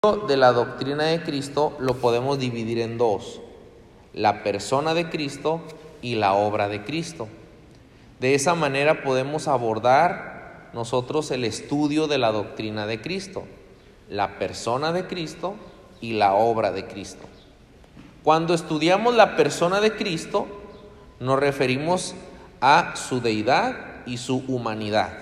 de la doctrina de Cristo lo podemos dividir en dos, la persona de Cristo y la obra de Cristo. De esa manera podemos abordar nosotros el estudio de la doctrina de Cristo, la persona de Cristo y la obra de Cristo. Cuando estudiamos la persona de Cristo, nos referimos a su deidad y su humanidad,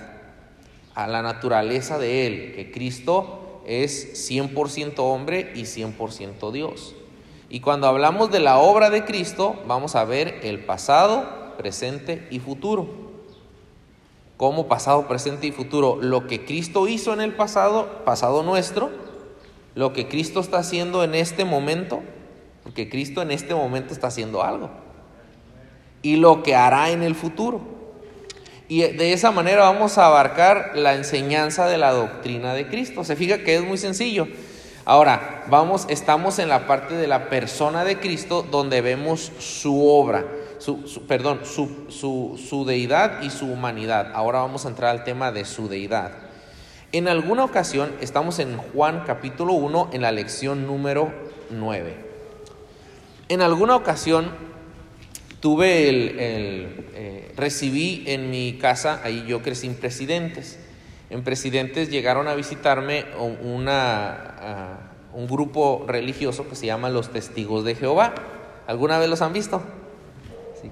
a la naturaleza de Él, que Cristo es 100% hombre y 100% Dios. Y cuando hablamos de la obra de Cristo, vamos a ver el pasado, presente y futuro. Como pasado, presente y futuro, lo que Cristo hizo en el pasado, pasado nuestro, lo que Cristo está haciendo en este momento, porque Cristo en este momento está haciendo algo, y lo que hará en el futuro. Y de esa manera vamos a abarcar la enseñanza de la doctrina de Cristo. Se fija que es muy sencillo. Ahora, vamos, estamos en la parte de la persona de Cristo donde vemos su obra, su, perdón, su, su, su deidad y su humanidad. Ahora vamos a entrar al tema de su deidad. En alguna ocasión estamos en Juan capítulo 1 en la lección número 9. En alguna ocasión tuve el, eh, recibí en mi casa, ahí yo crecí en Presidentes. En Presidentes llegaron a visitarme una, un grupo religioso que se llama los Testigos de Jehová. ¿Alguna vez los han visto?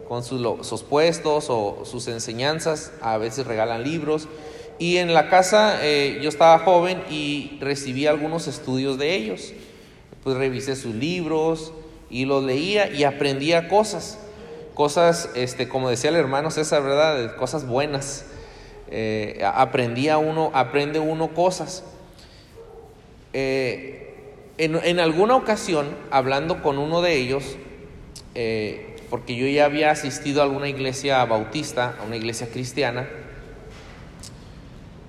con sus, puestos o sus enseñanzas, a veces regalan libros. Y en la casa eh, yo estaba joven y recibí algunos estudios de ellos. Pues revisé sus libros y los leía y aprendía cosas cosas, este, como decía el hermano César, ¿verdad? Cosas buenas. Eh, aprendía uno, aprende uno cosas. Eh, en, alguna ocasión, hablando con uno de ellos, eh, porque yo ya había asistido a alguna iglesia bautista, a una iglesia cristiana,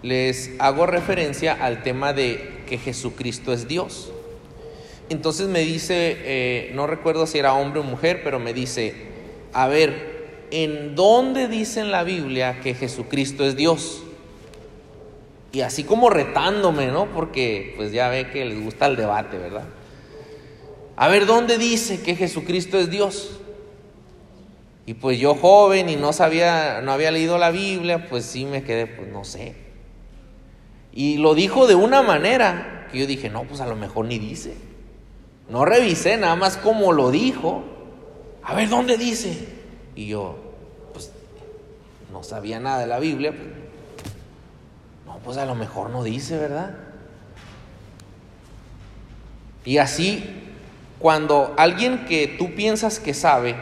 les hago referencia al tema de que Jesucristo es Dios. Entonces me dice, no recuerdo si era hombre o mujer, pero me dice, a ver, ¿en dónde dice en la Biblia que Jesucristo es Dios? Y así como retándome, ¿no? Porque pues ya ve que les gusta el debate, ¿verdad? A ver, ¿dónde dice que Jesucristo es Dios? Y pues yo joven y no sabía, no había leído la Biblia, pues sí me quedé, pues no sé. Y lo dijo de una manera que yo dije, no, pues a lo mejor ni dice. No revisé nada más como lo dijo a ver, ¿dónde dice? Y yo, pues, no sabía nada de la Biblia. No, pues a lo mejor no dice, ¿verdad? Y así, cuando alguien que tú piensas que sabe,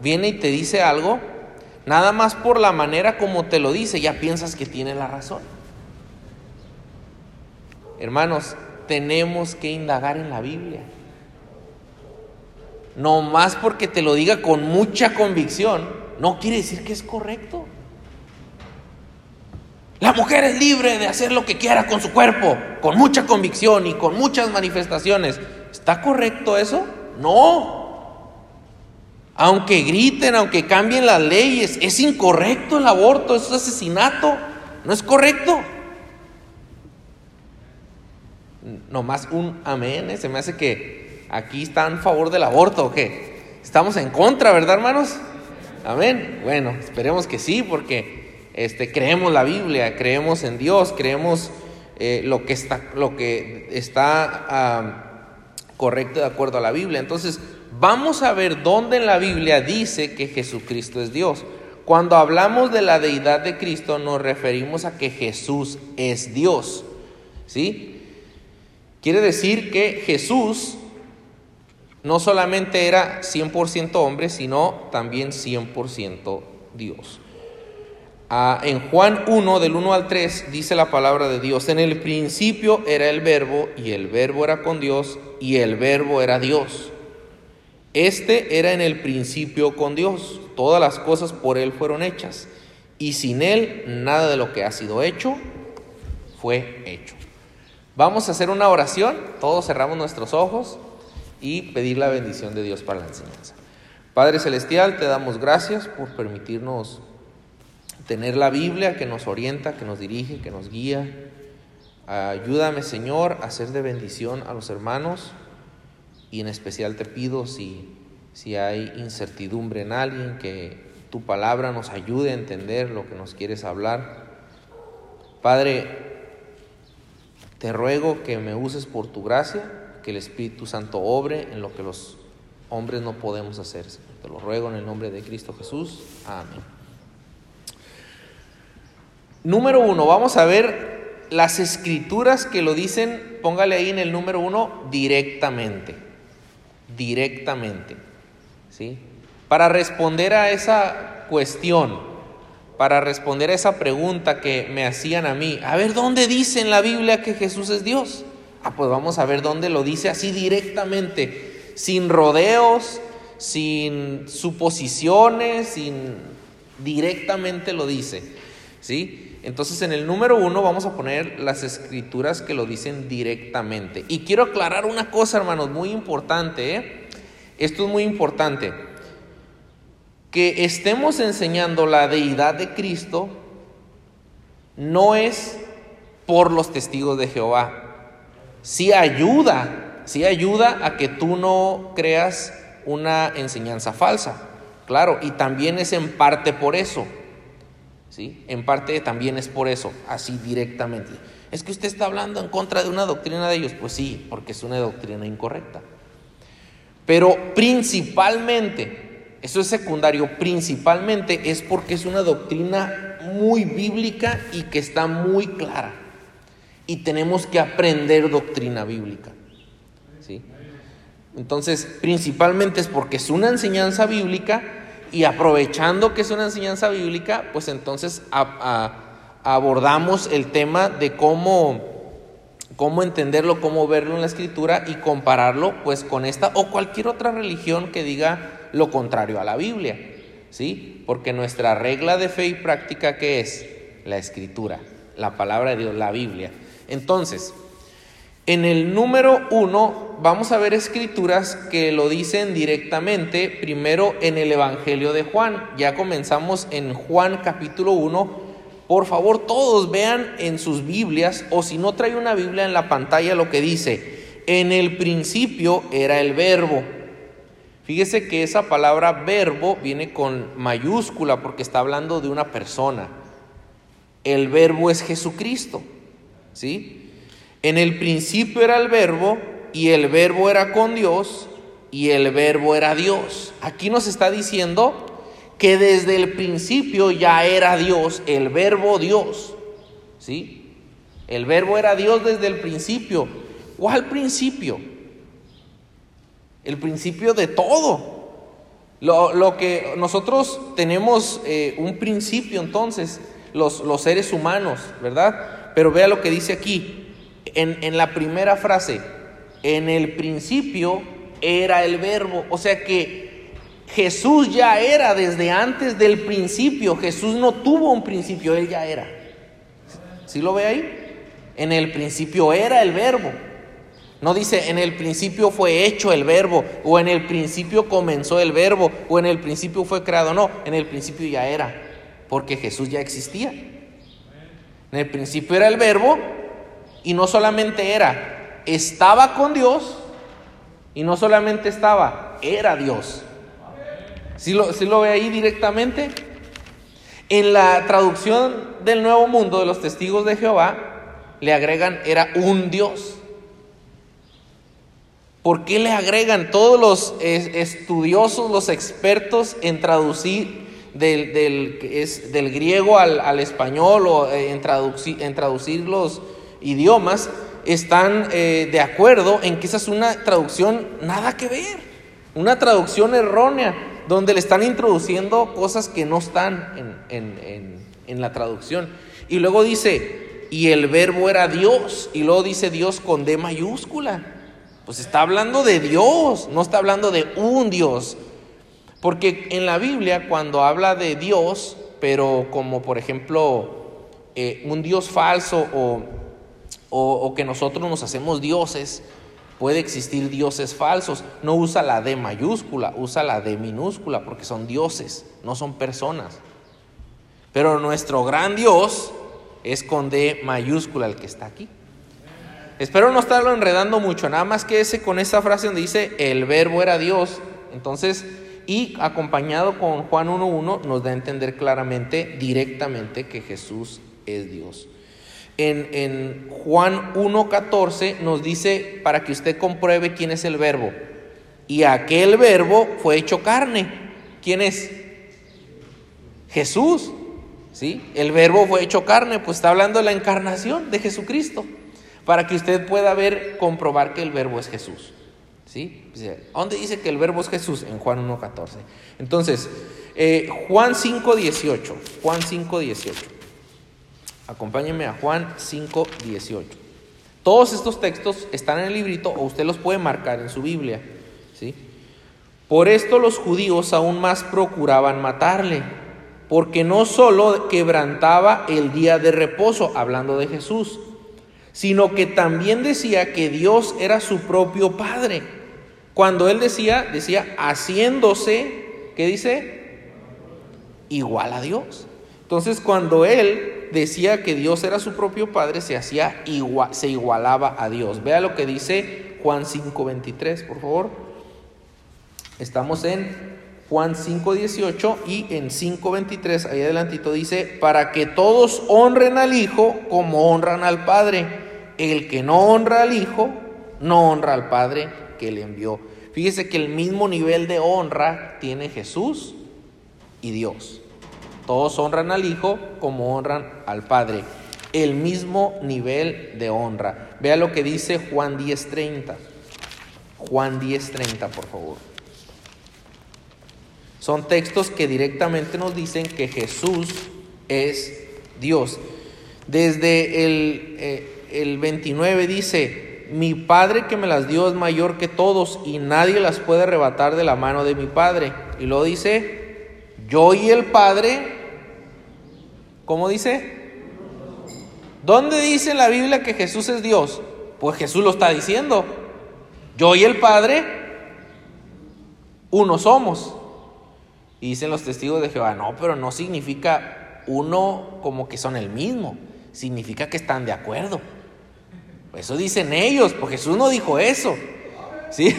viene y te dice algo, nada más por la manera como te lo dice, ya piensas que tiene la razón. Hermanos, tenemos que indagar en la Biblia no más porque te lo diga con mucha convicción, no quiere decir que es correcto. La mujer es libre de hacer lo que quiera con su cuerpo, con mucha convicción y con muchas manifestaciones. ¿Está correcto eso? No. Aunque griten, aunque cambien las leyes, es incorrecto el aborto, es asesinato, no es correcto. Nomás un amén, ¿eh? se me hace que aquí están a favor del aborto o qué? Estamos en contra, ¿verdad, hermanos? Amén. Bueno, esperemos que sí, porque este, creemos la Biblia, creemos en Dios, creemos eh, lo que está, lo que está correcto de acuerdo a la Biblia. Entonces, vamos a ver dónde en la Biblia dice que Jesucristo es Dios. Cuando hablamos de la deidad de Cristo, nos referimos a que Jesús es Dios. ¿Sí? Quiere decir que Jesús no solamente era 100% hombre, sino también 100% Dios. Ah, en Juan 1, del 1 al 3, dice la palabra de Dios, en el principio era el verbo y el verbo era con Dios y el verbo era Dios. Este era en el principio con Dios, todas las cosas por Él fueron hechas y sin Él nada de lo que ha sido hecho fue hecho. Vamos a hacer una oración, todos cerramos nuestros ojos y pedir la bendición de Dios para la enseñanza. Padre Celestial, te damos gracias por permitirnos tener la Biblia que nos orienta, que nos dirige, que nos guía Ayúdame, Señor, a ser de bendición a los hermanos y en especial te pido si, si hay incertidumbre en alguien, que tu palabra nos ayude a entender lo que nos quieres hablar. Padre, te ruego que me uses por tu gracia, que el Espíritu Santo obre en lo que los hombres no podemos hacer. Te lo ruego en el nombre de Cristo Jesús. Amén. Número uno, vamos a ver las escrituras que lo dicen, póngale ahí en el número uno, directamente. Directamente. ¿Sí? Para responder a esa cuestión, para responder a esa pregunta que me hacían a mí, a ver, ¿dónde dice en la Biblia que Jesús es Dios? Ah, pues vamos a ver dónde lo dice así directamente, sin rodeos, sin suposiciones, sin directamente lo dice. ¿Sí? Entonces en el número uno vamos a poner las escrituras que lo dicen directamente. Y quiero aclarar una cosa, hermanos, muy importante. ¿eh? Esto es muy importante. Que estemos enseñando la deidad de Cristo no es por los testigos de Jehová, sí ayuda, sí ayuda a que tú no creas una enseñanza falsa. Claro, y también es en parte por eso. ¿Sí? En parte también es por eso, así directamente. Es que usted está hablando en contra de una doctrina de ellos. Pues sí, porque es una doctrina incorrecta. Pero principalmente, eso es secundario, principalmente es porque es una doctrina muy bíblica y que está muy clara y tenemos que aprender doctrina bíblica. ¿sí? Entonces, principalmente es porque es una enseñanza bíblica y aprovechando que es una enseñanza bíblica, pues entonces abordamos el tema de cómo, cómo entenderlo, cómo verlo en la escritura y compararlo pues con esta o cualquier otra religión que diga lo contrario a la Biblia. ¿Sí? Porque nuestra regla de fe y práctica ¿qué es? La escritura, la palabra de Dios, la Biblia. Entonces, en el número uno vamos a ver escrituras que lo dicen directamente, primero en el Evangelio de Juan. Ya comenzamos en Juan capítulo 1. Por favor, todos vean en sus Biblias o si no trae una Biblia en la pantalla lo que dice, en el principio era el verbo. Fíjese que esa palabra verbo viene con mayúscula porque está hablando de una persona. El verbo es Jesucristo. ¿Sí? En el principio era el verbo y el verbo era con Dios y el verbo era Dios. Aquí nos está diciendo que desde el principio ya era Dios, el verbo Dios, ¿sí? El verbo era Dios desde el principio. ¿Cuál principio? El principio de todo. Lo, que nosotros tenemos eh, un principio entonces, los, los seres humanos, ¿verdad? Pero vea lo que dice aquí, en, la primera frase, en el principio era el verbo, o sea que Jesús ya era desde antes del principio, Jesús no tuvo un principio, él ya era. ¿Sí lo ve ahí? En el principio era el verbo. No dice en el principio fue hecho el verbo, o en el principio comenzó el verbo, o en el principio fue creado. No, en el principio ya era, porque Jesús ya existía. En el principio era el verbo y no solamente era, estaba con Dios y no solamente estaba, era Dios. Si lo, lo ve ahí directamente? En la traducción del Nuevo Mundo de los Testigos de Jehová, le agregan, era un Dios. ¿Por qué le agregan todos los estudiosos, los expertos en traducir del, del, es, del griego al, español o eh, en, traducir, en traducir los idiomas, están eh, de acuerdo en que esa es una traducción nada que ver, una traducción errónea, donde le están introduciendo cosas que no están en, en la traducción. Y luego dice, y el verbo era Dios, y luego dice Dios con D mayúscula. Pues está hablando de Dios, no está hablando de un Dios. Porque en la Biblia cuando habla de Dios, pero como por ejemplo eh, un Dios falso o, o, que nosotros nos hacemos dioses, puede existir dioses falsos. No usa la D mayúscula, usa la D minúscula porque son dioses, no son personas. Pero nuestro gran Dios es con D mayúscula el que está aquí. Espero no estarlo enredando mucho, nada más que ese con esa frase donde dice el verbo era Dios. Entonces, y acompañado con Juan 1.1 nos da a entender claramente, directamente, que Jesús es Dios. En, Juan 1.14 nos dice para que usted compruebe quién es el verbo. Y aquel verbo fue hecho carne. ¿Quién es? Jesús. ¿Sí? El verbo fue hecho carne, pues está hablando de la encarnación de Jesucristo, para que usted pueda ver, comprobar que el verbo es Jesús. ¿Sí? ¿Dónde dice que el verbo es Jesús? En Juan 1.14. Entonces, eh, Juan 5.18. Juan 5.18. Acompáñenme a Juan 5.18. Todos estos textos están en el librito o usted los puede marcar en su Biblia. ¿sí? Por esto los judíos aún más procuraban matarle, porque no solo quebrantaba el día de reposo, hablando de Jesús, sino que también decía que Dios era su propio Padre cuando él decía, decía, haciéndose, ¿qué dice? Igual a Dios. Entonces, cuando él decía que Dios era su propio Padre, se hacía igual, se igualaba a Dios. Vea lo que dice Juan 5:23, por favor. Estamos en Juan 5:18 y en 5:23, ahí adelantito dice, para que todos honren al Hijo como honran al Padre. El que no honra al Hijo, no honra al Padre que le envió. Fíjese que el mismo nivel de honra tiene Jesús y Dios. Todos honran al Hijo como honran al Padre. El mismo nivel de honra. Vea lo que dice Juan 10:30. Juan 10:30, por favor. Son textos que directamente nos dicen que Jesús es Dios. Desde el, eh, el 29 dice, mi Padre que me las dio es mayor que todos y nadie las puede arrebatar de la mano de mi Padre. Y lo dice, yo y el Padre, ¿cómo dice? ¿Dónde dice la Biblia que Jesús es Dios? Pues Jesús lo está diciendo. Yo y el Padre, uno somos. Y dicen los testigos de Jehová, no, pero no significa uno como que son el mismo, significa que están de acuerdo. Eso dicen ellos, porque Jesús no dijo eso. ¿Sí?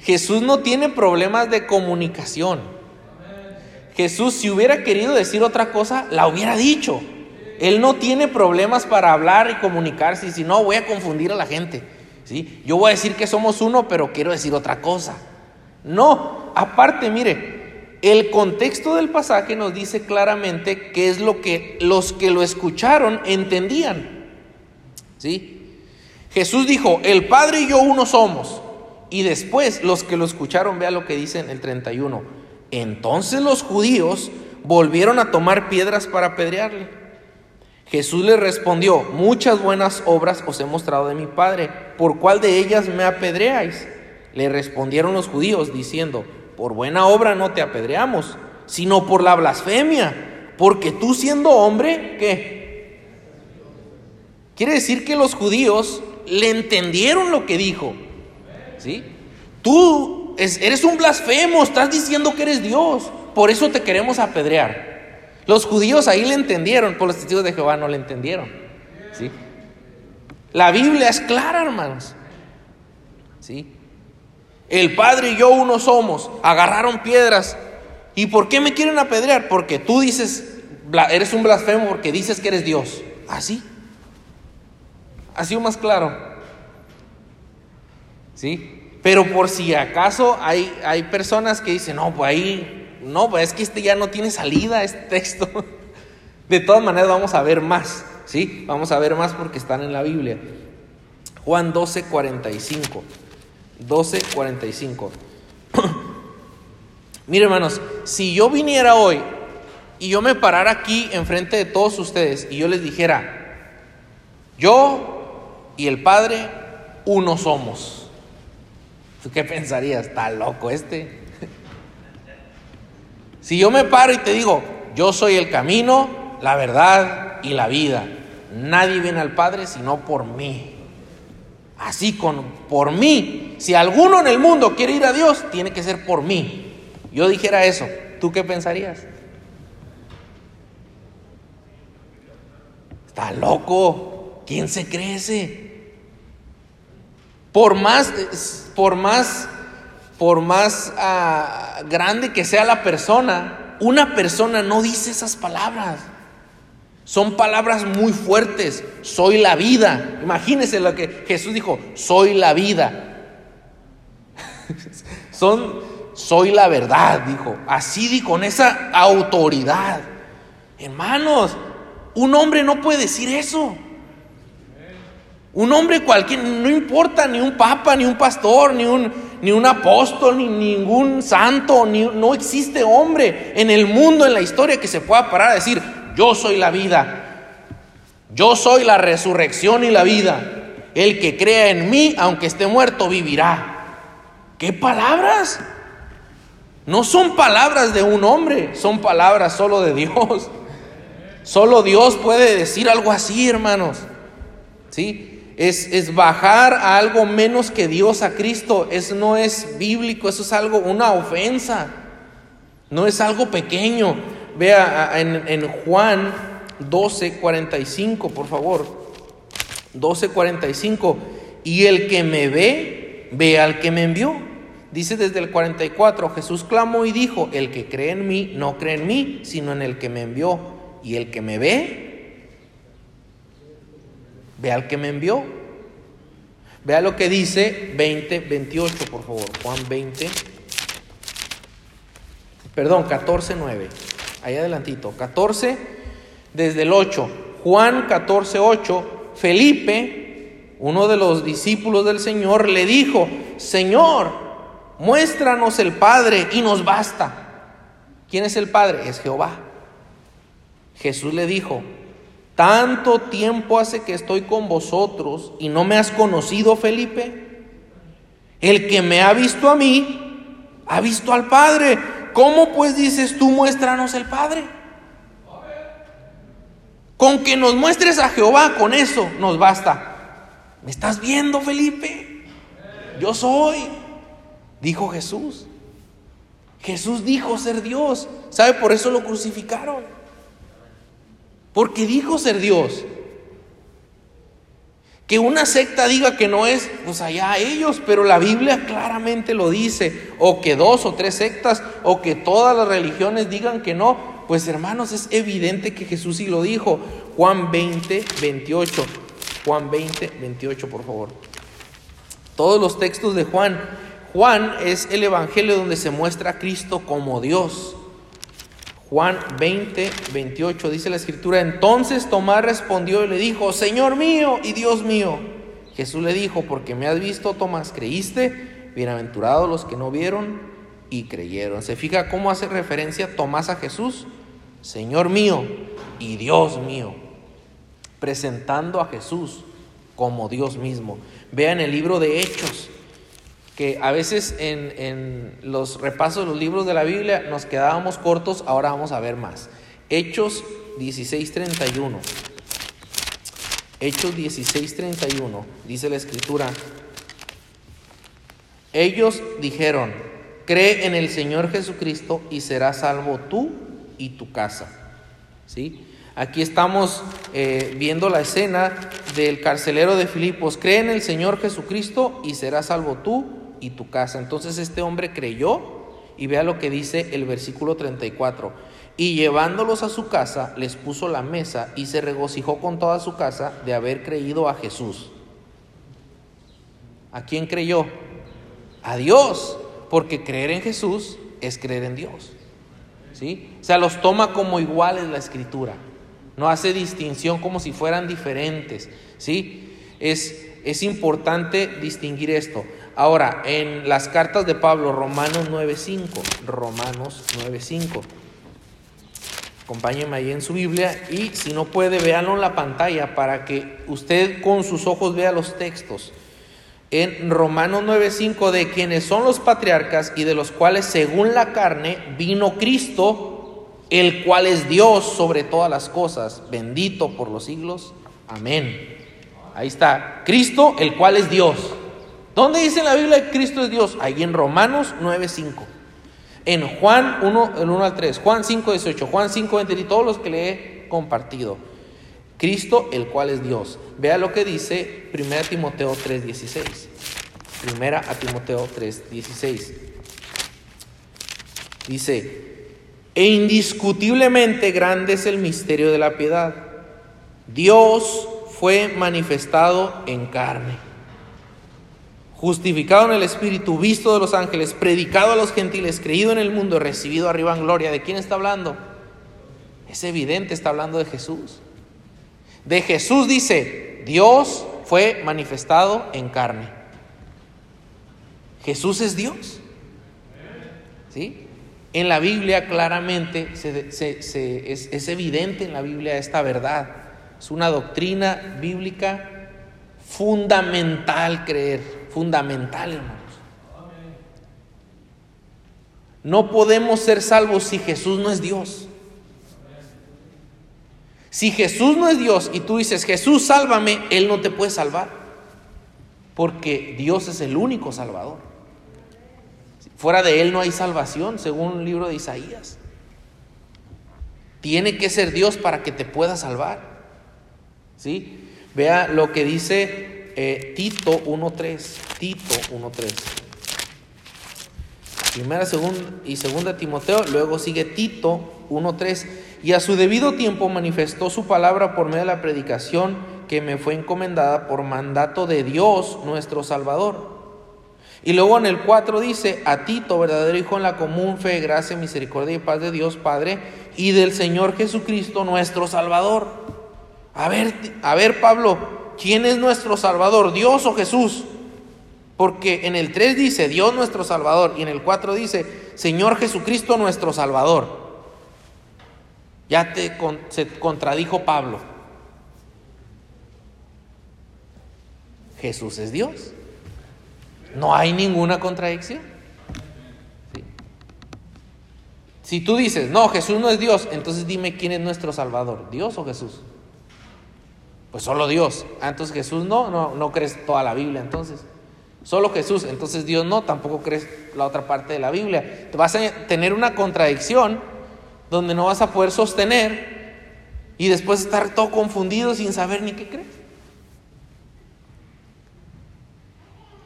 Jesús no tiene problemas de comunicación. Jesús, si hubiera querido decir otra cosa, la hubiera dicho. Él no tiene problemas para hablar y comunicarse. Y si no, voy a confundir a la gente. ¿Sí? Yo voy a decir que somos uno, pero quiero decir otra cosa. No, aparte, mire, el contexto del pasaje nos dice claramente qué es lo que los que lo escucharon entendían. ¿Sí? Jesús dijo, el Padre y yo uno somos. Y después los que lo escucharon, vea lo que dice en el 31. Entonces los judíos volvieron a tomar piedras para apedrearle. Jesús les respondió, muchas buenas obras os he mostrado de mi Padre, ¿por cuál de ellas me apedreáis? Le respondieron los judíos diciendo, por buena obra no te apedreamos, sino por la blasfemia, porque tú siendo hombre, ¿qué? Quiere decir que los judíos le entendieron lo que dijo. ¿Sí? Tú eres un blasfemo, estás diciendo que eres Dios, por eso te queremos apedrear. Los judíos ahí le entendieron, por los testigos de Jehová no le entendieron. ¿Sí? La Biblia es clara, hermanos. ¿Sí? El Padre y yo uno somos. Agarraron piedras. ¿Y por qué me quieren apedrear? Porque tú dices, eres un blasfemo porque dices que eres Dios. Así. ¿Ah, ha sido más claro. ¿Sí? Pero por si acaso hay, hay personas que dicen, no, pues ahí, no, pues es que este ya no tiene salida, este texto. De todas maneras vamos a ver más, ¿sí? Vamos a ver más porque están en la Biblia. Juan 12, 45. 12, 45. Mire, hermanos, si yo viniera hoy y yo me parara aquí enfrente de todos ustedes y yo les dijera, yo y el Padre, uno somos. ¿Tú qué pensarías? Está loco este. Si yo me paro y te digo, yo soy el camino, la verdad y la vida. Nadie viene al Padre sino por mí. Así con por mí. Si alguno en el mundo quiere ir a Dios, tiene que ser por mí. Yo dijera eso, ¿tú qué pensarías? Está loco. ¿Quién se cree ese? Por más, por más, por más ah, grande que sea la persona, una persona no dice esas palabras. Son palabras muy fuertes. Soy la vida. Imagínense lo que Jesús dijo. Soy la vida. Son, soy la verdad, dijo. Así di con esa autoridad. Hermanos, un hombre no puede decir eso. Un hombre cualquier, no importa ni un papa, ni un pastor, ni un, ni un apóstol, ni ningún santo, ni, no existe hombre en el mundo, en la historia, que se pueda parar a decir, yo soy la vida, yo soy la resurrección y la vida. El que crea en mí, aunque esté muerto, vivirá. ¿Qué palabras? No son palabras de un hombre, son palabras solo de Dios. Solo Dios puede decir algo así, hermanos. ¿Sí? Es, bajar a algo menos que Dios a Cristo. Eso no es bíblico, eso es algo, una ofensa. No es algo pequeño. Vea en, en Juan 12, 45, por favor. 12, 45. Y el que me ve, ve al que me envió. Dice desde el 44, Jesús clamó y dijo, el que cree en mí, no cree en mí, sino en el que me envió. Y el que me ve, Ve al que me envió. Vea lo que dice 20, 28, por favor. Juan 20. Perdón, 14, 9. Ahí adelantito. 14, desde el 8. Juan 14, 8. Felipe, uno de los discípulos del Señor, le dijo, Señor, muéstranos el Padre y nos basta. ¿Quién es el Padre? Es Jehová. Jesús le dijo, tanto tiempo hace que estoy con vosotros y no me has conocido, Felipe. El que me ha visto a mí, ha visto al Padre. ¿Cómo pues dices tú, muéstranos el Padre? Con que nos muestres a Jehová, con eso nos basta. ¿Me estás viendo, Felipe? Yo soy, dijo Jesús. Jesús dijo ser Dios. ¿Sabe? Por eso lo crucificaron. Porque dijo ser Dios. Que una secta diga que no es, pues allá ellos, pero la Biblia claramente lo dice. O que dos o tres sectas, o que todas las religiones digan que no. Pues hermanos, es evidente que Jesús sí lo dijo. Juan 20, 28. Juan 20, 28, por favor. Todos los textos de Juan. Juan es el evangelio donde se muestra a Cristo como Dios. Juan 20, 28 dice la escritura, entonces Tomás respondió y le dijo, Señor mío y Dios mío. Jesús le dijo, porque me has visto, Tomás, creíste, bienaventurados los que no vieron y creyeron. ¿Se fija cómo hace referencia Tomás a Jesús? Señor mío y Dios mío, presentando a Jesús como Dios mismo. Vean el libro de Hechos, que a veces en, los repasos de los libros de la Biblia nos quedábamos cortos, ahora vamos a ver más. Hechos 16:31. Hechos 16:31, dice la escritura. Ellos dijeron, cree en el Señor Jesucristo y serás salvo tú y tu casa. ¿Sí? Aquí estamos eh, viendo la escena del carcelero de Filipos. Cree en el Señor Jesucristo y serás salvo tú y tu casa. Entonces este hombre creyó y vea lo que dice el versículo 34. Y llevándolos a su casa, les puso la mesa y se regocijó con toda su casa de haber creído a Jesús. ¿A quién creyó? A Dios, porque creer en Jesús es creer en Dios. ¿Sí? O sea, los toma como iguales la escritura. No hace distinción como si fueran diferentes. ¿Sí? Es, es importante distinguir esto. Ahora, en las cartas de Pablo, Romanos 9.5, Romanos 9.5. Acompáñenme ahí en su Biblia y si no puede, véanlo en la pantalla para que usted con sus ojos vea los textos. En Romanos 9.5, de quienes son los patriarcas y de los cuales según la carne vino Cristo, el cual es Dios sobre todas las cosas, bendito por los siglos. Amén. Ahí está, Cristo, el cual es Dios. ¿Dónde dice en la Biblia que Cristo es Dios? Ahí en Romanos 9.5. En Juan 1, el 1 al 3, Juan 5, 18, Juan 5, 20 y todos los que le he compartido. Cristo, el cual es Dios. Vea lo que dice 1 Timoteo 3, 16. Primera Timoteo 3:16. Dice, e indiscutiblemente grande es el misterio de la piedad. Dios fue manifestado en carne, justificado en el Espíritu, visto de los ángeles, predicado a los gentiles, creído en el mundo, recibido arriba en gloria. ¿De quién está hablando? Es evidente, está hablando de Jesús. De Jesús dice, Dios fue manifestado en carne. Jesús es Dios. ¿Sí? En la Biblia claramente es, evidente en la Biblia esta verdad. Es una doctrina bíblica fundamental creer, fundamental hermanos. No podemos ser salvos si Jesús no es Dios. Si Jesús no es Dios y tú dices, Jesús, sálvame, Él no te puede salvar. Porque Dios es el único salvador. Fuera de Él no hay salvación, según el libro de Isaías. Tiene que ser Dios para que te pueda salvar. ¿Sí? Vea lo que dice eh, Tito 1.3. Tito 1.3. Primera segunda y segunda Timoteo, luego sigue Tito 1.3. Y a su debido tiempo manifestó su palabra por medio de la predicación que me fue encomendada por mandato de Dios nuestro Salvador y luego en el 4 dice, a Tito, verdadero Hijo en la común fe, gracia, misericordia y paz de Dios Padre y del Señor Jesucristo nuestro Salvador. A ver, a ver Pablo, ¿quién es nuestro Salvador? ¿Dios o Jesús? Porque en el 3 dice Dios nuestro Salvador y en el 4 dice Señor Jesucristo nuestro Salvador. Ya te, se contradijo Pablo. Jesús es Dios. No hay ninguna contradicción. Si tú dices, no, Jesús no es Dios, entonces dime quién es nuestro Salvador, Dios o Jesús. Pues solo Dios. Ah, entonces Jesús no, no, no crees toda la Biblia entonces. Solo Jesús, entonces Dios no, tampoco crees la otra parte de la Biblia. Te vas a tener una contradicción donde no vas a poder sostener y después estar todo confundido sin saber ni qué crees.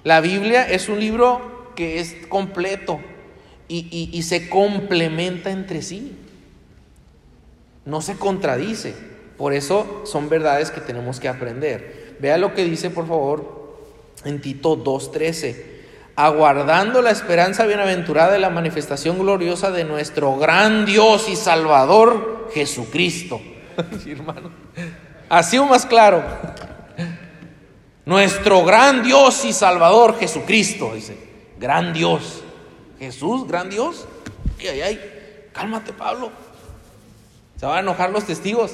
La Biblia es un libro que es completo y, se complementa entre sí. No se contradice. Por eso son verdades que tenemos que aprender. Vea lo que dice, por favor, en Tito 2.13. Aguardando la esperanza bienaventurada de la manifestación gloriosa de nuestro gran Dios y Salvador Jesucristo. hermano. Así o más claro. Nuestro gran Dios y Salvador Jesucristo, dice. Gran Dios. Jesús, gran Dios. Ay, ay, ay. Cálmate, Pablo. Se van a enojar los testigos.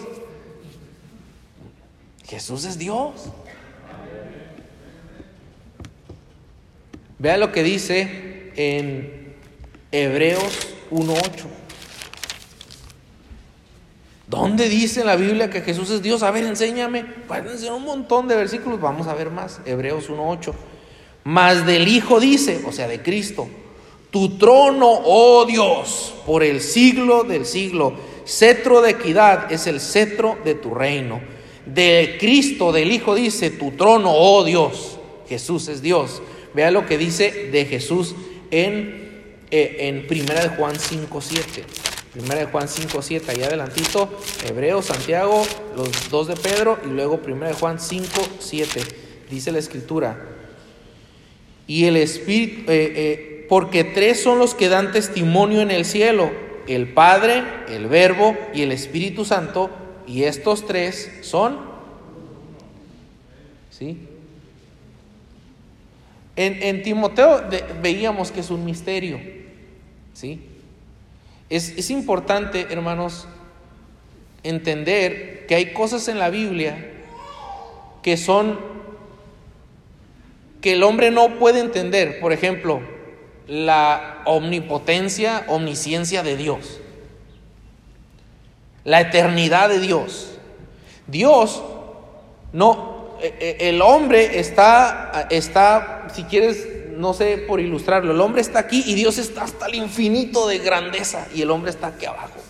Jesús es Dios. Vea lo que dice en Hebreos 1.8. ¿Dónde dice la Biblia que Jesús es Dios? A ver, enséñame. Pueden un montón de versículos, vamos a ver más. Hebreos 1.8. Más del Hijo dice, o sea, de Cristo, tu trono, oh Dios, por el siglo del siglo, cetro de equidad es el cetro de tu reino. De Cristo, del Hijo dice, tu trono, oh Dios, Jesús es Dios. Vea lo que dice de Jesús en, eh, en Primera de Juan 5.7. Primera de Juan 5, 7, ahí adelantito, Hebreo, Santiago, los dos de Pedro y luego Primera de Juan 5, 7, dice la escritura. Y el Espíritu, eh, eh, porque tres son los que dan testimonio en el cielo, el Padre, el Verbo y el Espíritu Santo, y estos tres son, ¿sí? En, Timoteo veíamos que es un misterio, ¿sí? Es, importante, hermanos, entender que hay cosas en la Biblia que son que el hombre no puede entender. Por ejemplo, la omnipotencia, omnisciencia de Dios. La eternidad de Dios. Dios no, e, e, el hombre está, está, si quieres no sé por ilustrarlo, el hombre está aquí y Dios está hasta el infinito de grandeza y el hombre está aquí abajo.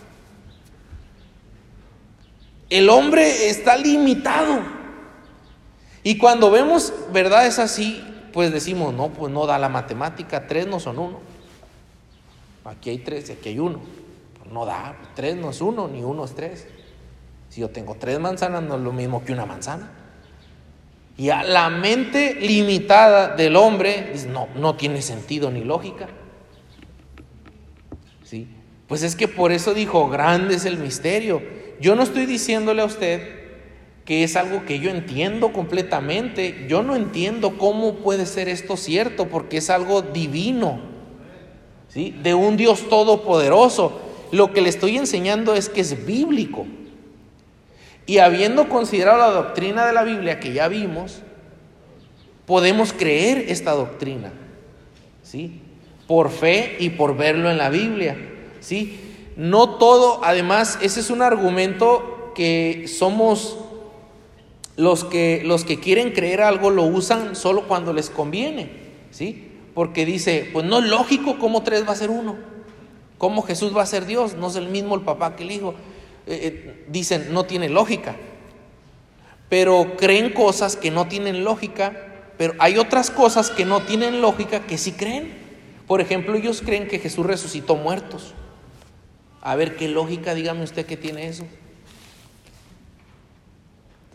El hombre está limitado. Y cuando vemos verdades así, pues decimos, no, pues no da la matemática, tres no son uno. Aquí hay tres y aquí hay uno. No da, tres no es uno, ni uno es tres. Si yo tengo tres manzanas, no es lo mismo que una manzana. Y a la mente limitada del hombre dice, no, no tiene sentido ni lógica. ¿Sí? Pues es que por eso dijo, grande es el misterio. Yo no estoy diciéndole a usted que es algo que yo entiendo completamente. Yo no entiendo cómo puede ser esto cierto, porque es algo divino, ¿sí? De un Dios todopoderoso. Lo que le estoy enseñando es que es bíblico. Y habiendo considerado la doctrina de la Biblia que ya vimos, podemos creer esta doctrina, ¿sí? Por fe y por verlo en la Biblia, ¿sí? No todo, además, ese es un argumento que somos los que, los que quieren creer algo lo usan solo cuando les conviene, ¿sí? Porque dice, pues no es lógico cómo tres va a ser uno, cómo Jesús va a ser Dios, no es el mismo el papá que el hijo. Eh, eh, dicen, no tiene lógica. Pero creen cosas que no tienen lógica, pero hay otras cosas que no tienen lógica que sí creen. Por ejemplo, ellos creen que Jesús resucitó muertos. A ver, ¿qué lógica, dígame usted que tiene eso?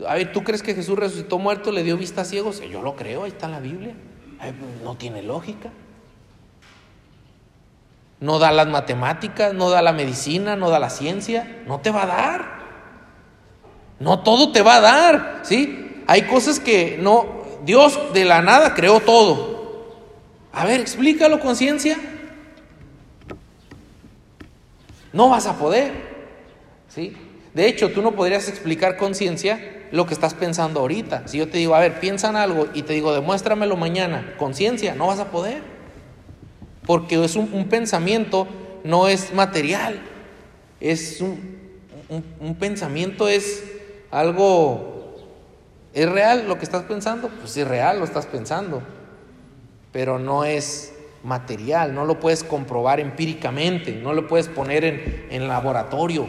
A ver, ¿tú crees que Jesús resucitó muertos, le dio vista a ciegos? Yo lo creo, ahí está en la Biblia. Pues, no tiene lógica no da las matemáticas, no da la medicina, no da la ciencia, no te va a dar. No todo te va a dar, ¿sí? Hay cosas que no, Dios de la nada creó todo. A ver, explícalo con ciencia. No vas a poder, ¿sí? De hecho, tú no podrías explicar con ciencia lo que estás pensando ahorita. Si yo te digo, a ver, piensa en algo y te digo, demuéstramelo mañana, con ciencia, no vas a poder porque es un, pensamiento, no es material, es un, un, pensamiento, es algo, ¿es real lo que estás pensando? Pues es real, lo estás pensando, pero no es material, no lo puedes comprobar empíricamente, no lo puedes poner en, en laboratorio,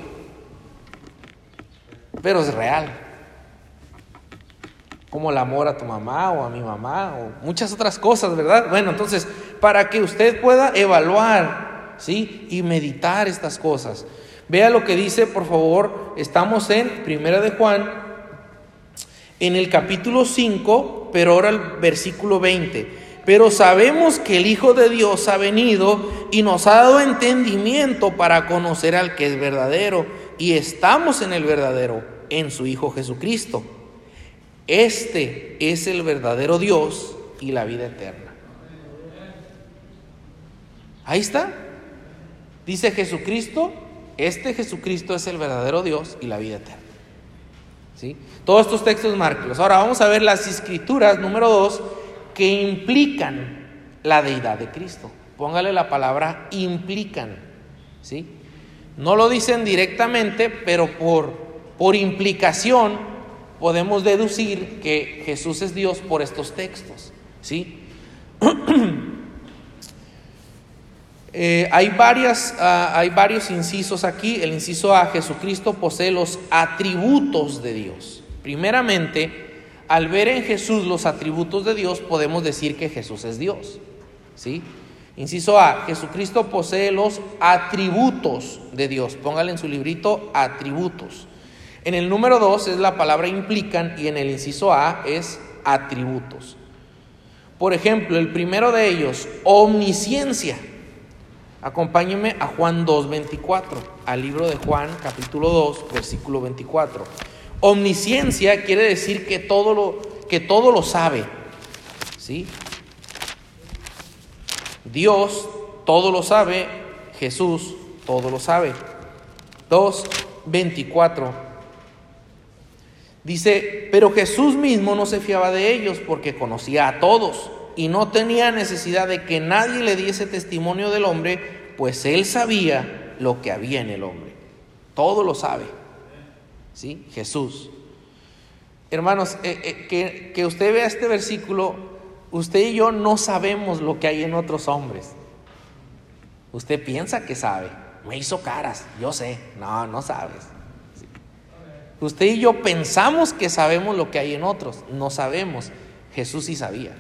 pero es real como el amor a tu mamá o a mi mamá o muchas otras cosas, ¿verdad? Bueno, entonces, para que usted pueda evaluar, ¿sí? Y meditar estas cosas. Vea lo que dice, por favor, estamos en Primera de Juan, en el capítulo 5, pero ahora el versículo 20. Pero sabemos que el Hijo de Dios ha venido y nos ha dado entendimiento para conocer al que es verdadero. Y estamos en el verdadero, en su Hijo Jesucristo. Este es el verdadero Dios y la vida eterna. Ahí está. Dice Jesucristo, este Jesucristo es el verdadero Dios y la vida eterna. ¿Sí? Todos estos textos márquelos. Ahora vamos a ver las escrituras, número dos, que implican la deidad de Cristo. Póngale la palabra implican. ¿Sí? No lo dicen directamente, pero por, por implicación podemos deducir que Jesús es Dios por estos textos. ¿sí? Eh, hay, varias, ah, hay varios incisos aquí. El inciso A, Jesucristo posee los atributos de Dios. Primeramente, al ver en Jesús los atributos de Dios, podemos decir que Jesús es Dios. ¿sí? Inciso A, Jesucristo posee los atributos de Dios. Póngale en su librito atributos. En el número 2 es la palabra implican y en el inciso A es atributos. Por ejemplo, el primero de ellos, omnisciencia. Acompáñenme a Juan 2.24, al libro de Juan capítulo 2, versículo 24. Omnisciencia quiere decir que todo lo, que todo lo sabe. ¿Sí? Dios todo lo sabe, Jesús todo lo sabe. 2.24 Dice, pero Jesús mismo no se fiaba de ellos porque conocía a todos y no tenía necesidad de que nadie le diese testimonio del hombre, pues él sabía lo que había en el hombre. Todo lo sabe. ¿Sí? Jesús. Hermanos, eh, eh, que, que usted vea este versículo, usted y yo no sabemos lo que hay en otros hombres. Usted piensa que sabe. Me hizo caras, yo sé. No, no sabes. Usted y yo pensamos que sabemos lo que hay en otros, no sabemos. Jesús sí sabía.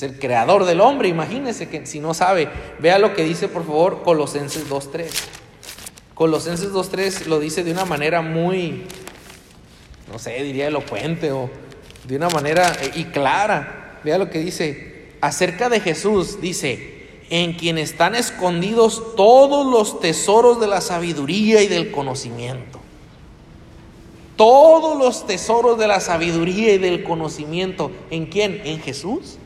Es el creador del hombre, imagínese que si no sabe, vea lo que dice por favor Colosenses 2.3. Colosenses 2.3 lo dice de una manera muy, no sé, diría elocuente o de una manera eh, y clara. Vea lo que dice acerca de Jesús, dice, en quien están escondidos todos los tesoros de la sabiduría y del conocimiento. Todos los tesoros de la sabiduría y del conocimiento. ¿En quién? En Jesús.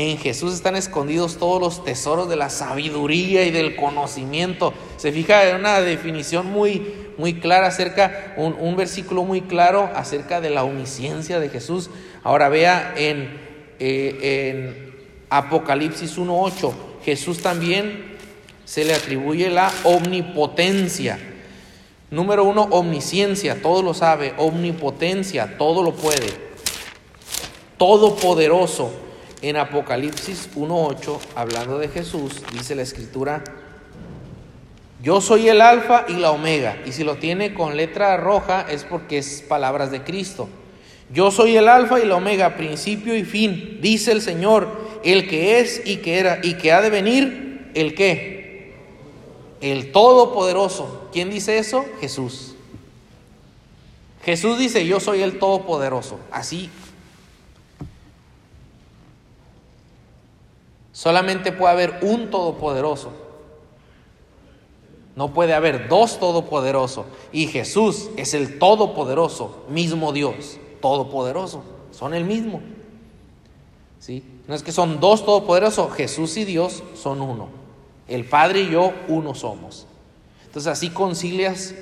En Jesús están escondidos todos los tesoros de la sabiduría y del conocimiento. Se fija en una definición muy, muy clara acerca, un, versículo muy claro acerca de la omnisciencia de Jesús. Ahora vea en, eh, en Apocalipsis 1.8, Jesús también se le atribuye la omnipotencia. Número uno, omnisciencia, todo lo sabe, omnipotencia, todo lo puede, todopoderoso en Apocalipsis 1.8, hablando de Jesús, dice la escritura, yo soy el alfa y la omega. Y si lo tiene con letra roja es porque es palabras de Cristo. Yo soy el alfa y la omega, principio y fin, dice el Señor, el que es y que era y que ha de venir, el que, el todopoderoso. ¿Quién dice eso? Jesús. Jesús dice, yo soy el todopoderoso. Así Solamente puede haber un todopoderoso. No puede haber dos todopoderosos. Y Jesús es el todopoderoso, mismo Dios, todopoderoso. Son el mismo. ¿Sí? No es que son dos todopoderosos, Jesús y Dios son uno. El Padre y yo uno somos. Entonces así concilias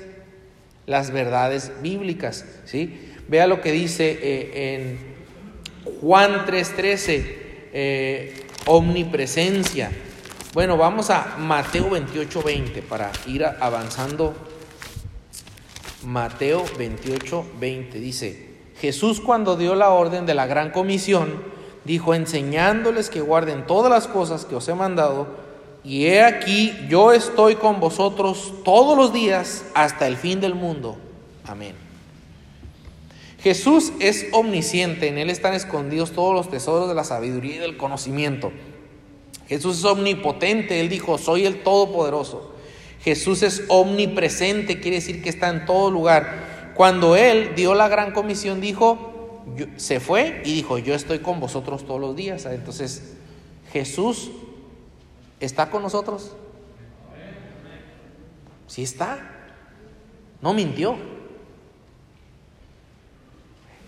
las verdades bíblicas. ¿sí? Vea lo que dice eh, en Juan 3:13. Eh, omnipresencia. Bueno, vamos a Mateo 28, 20 para ir avanzando. Mateo 28, 20 dice, Jesús cuando dio la orden de la gran comisión, dijo, enseñándoles que guarden todas las cosas que os he mandado, y he aquí, yo estoy con vosotros todos los días hasta el fin del mundo. Amén. Jesús es omnisciente, en Él están escondidos todos los tesoros de la sabiduría y del conocimiento. Jesús es omnipotente, Él dijo, soy el Todopoderoso. Jesús es omnipresente, quiere decir que está en todo lugar. Cuando Él dio la gran comisión, dijo, se fue y dijo, yo estoy con vosotros todos los días. Entonces, Jesús está con nosotros. Sí está. No mintió.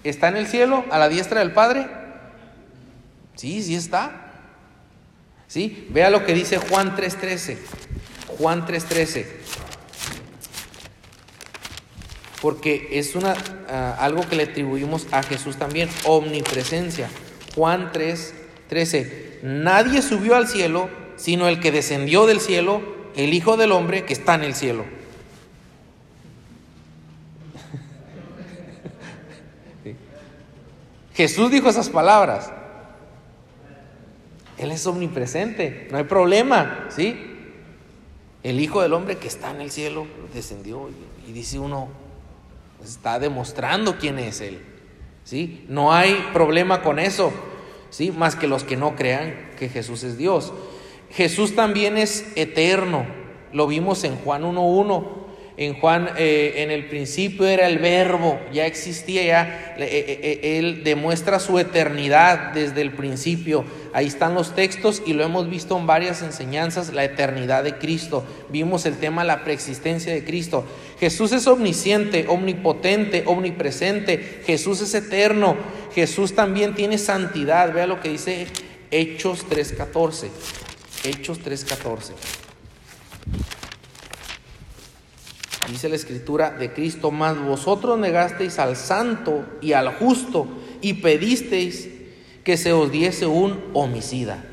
¿Está en el cielo a la diestra del Padre? Sí, sí está. ¿Sí? Vea lo que dice Juan 3.13. Juan 3.13. Porque es una, ah, algo que le atribuimos a Jesús también, omnipresencia. Juan 3.13. Nadie subió al cielo, sino el que descendió del cielo, el Hijo del Hombre que está en el cielo. Jesús dijo esas palabras. Él es omnipresente, no hay problema, ¿sí? El Hijo del Hombre que está en el cielo descendió y, dice uno, está demostrando quién es Él, ¿sí? No hay problema con eso, ¿sí? Más que los que no crean que Jesús es Dios. Jesús también es eterno, lo vimos en Juan 1.1 en Juan, eh, en el principio era el verbo, ya existía, ya eh, eh, él demuestra su eternidad desde el principio. Ahí están los textos y lo hemos visto en varias enseñanzas, la eternidad de Cristo. Vimos el tema, la preexistencia de Cristo. Jesús es omnisciente, omnipotente, omnipresente. Jesús es eterno. Jesús también tiene santidad. Vea lo que dice Hechos 3.14. Hechos 3.14. dice la escritura de Cristo, más vosotros negasteis al santo y al justo y pedisteis que se os diese un homicida.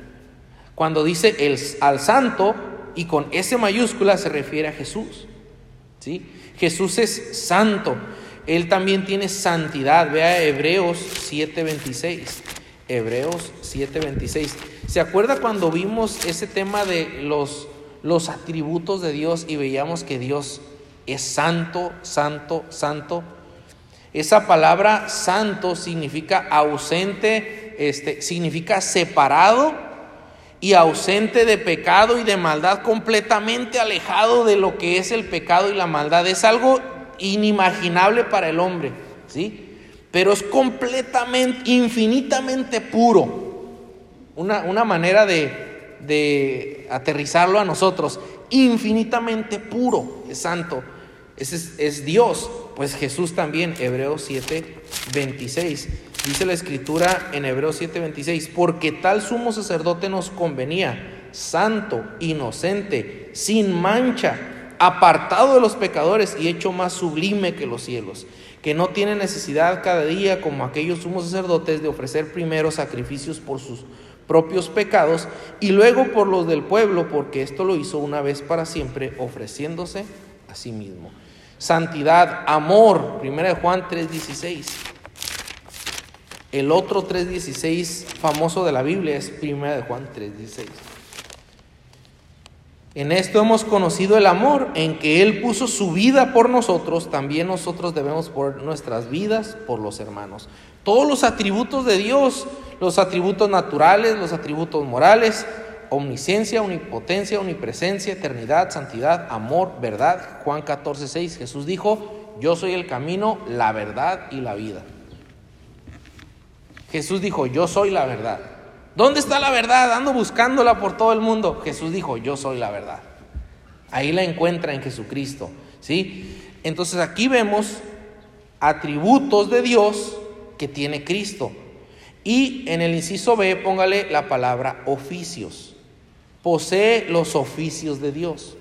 Cuando dice el, al santo y con S mayúscula se refiere a Jesús. ¿sí? Jesús es santo. Él también tiene santidad. Vea Hebreos 7:26. Hebreos 7:26. ¿Se acuerda cuando vimos ese tema de los, los atributos de Dios y veíamos que Dios es santo, santo, santo. Esa palabra santo significa ausente este, significa separado y ausente de pecado y de maldad, completamente alejado de lo que es el pecado y la maldad. Es algo inimaginable para el hombre, ¿sí? Pero es completamente, infinitamente puro. Una, una manera de, de, aterrizarlo a nosotros, infinitamente puro, es santo, es, es, Dios. Pues Jesús también, Hebreos 7, 26. Dice la escritura en Hebreos 7:26, porque tal sumo sacerdote nos convenía, santo, inocente, sin mancha, apartado de los pecadores y hecho más sublime que los cielos, que no tiene necesidad cada día, como aquellos sumos sacerdotes, de ofrecer primero sacrificios por sus propios pecados y luego por los del pueblo, porque esto lo hizo una vez para siempre, ofreciéndose a sí mismo. Santidad, amor, 1 Juan 3:16. El otro 3.16 famoso de la Biblia es 1 de Juan 3.16. En esto hemos conocido el amor, en que Él puso su vida por nosotros, también nosotros debemos poner nuestras vidas por los hermanos. Todos los atributos de Dios, los atributos naturales, los atributos morales, omnisciencia, omnipotencia, omnipresencia, eternidad, santidad, amor, verdad. Juan 14.6, Jesús dijo, yo soy el camino, la verdad y la vida. Jesús dijo, yo soy la verdad. ¿Dónde está la verdad? Ando buscándola por todo el mundo. Jesús dijo, yo soy la verdad. Ahí la encuentra en Jesucristo. ¿sí? Entonces aquí vemos atributos de Dios que tiene Cristo. Y en el inciso B póngale la palabra oficios. Posee los oficios de Dios.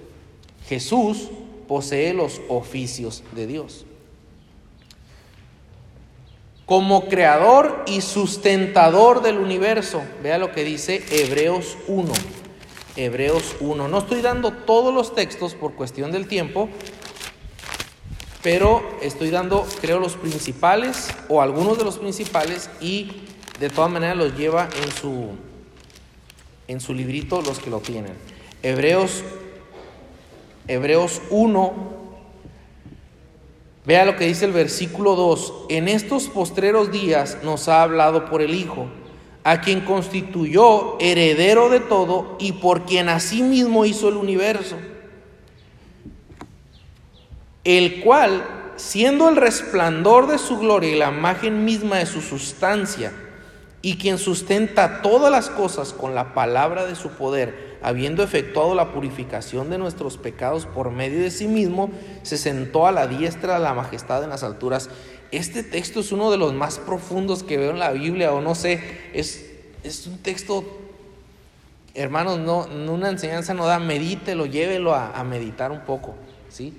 Jesús posee los oficios de Dios como creador y sustentador del universo. Vea lo que dice Hebreos 1. Hebreos 1. No estoy dando todos los textos por cuestión del tiempo, pero estoy dando, creo, los principales o algunos de los principales y de todas maneras los lleva en su, en su librito los que lo tienen. Hebreos, Hebreos 1, Vea lo que dice el versículo 2. En estos postreros días nos ha hablado por el Hijo, a quien constituyó heredero de todo y por quien asimismo hizo el universo, el cual, siendo el resplandor de su gloria y la imagen misma de su sustancia, y quien sustenta todas las cosas con la palabra de su poder, habiendo efectuado la purificación de nuestros pecados por medio de sí mismo, se sentó a la diestra de la majestad en las alturas. Este texto es uno de los más profundos que veo en la Biblia, o no sé, es, es un texto, hermanos, no, una enseñanza no da, medítelo, llévelo a, meditar un poco, ¿sí?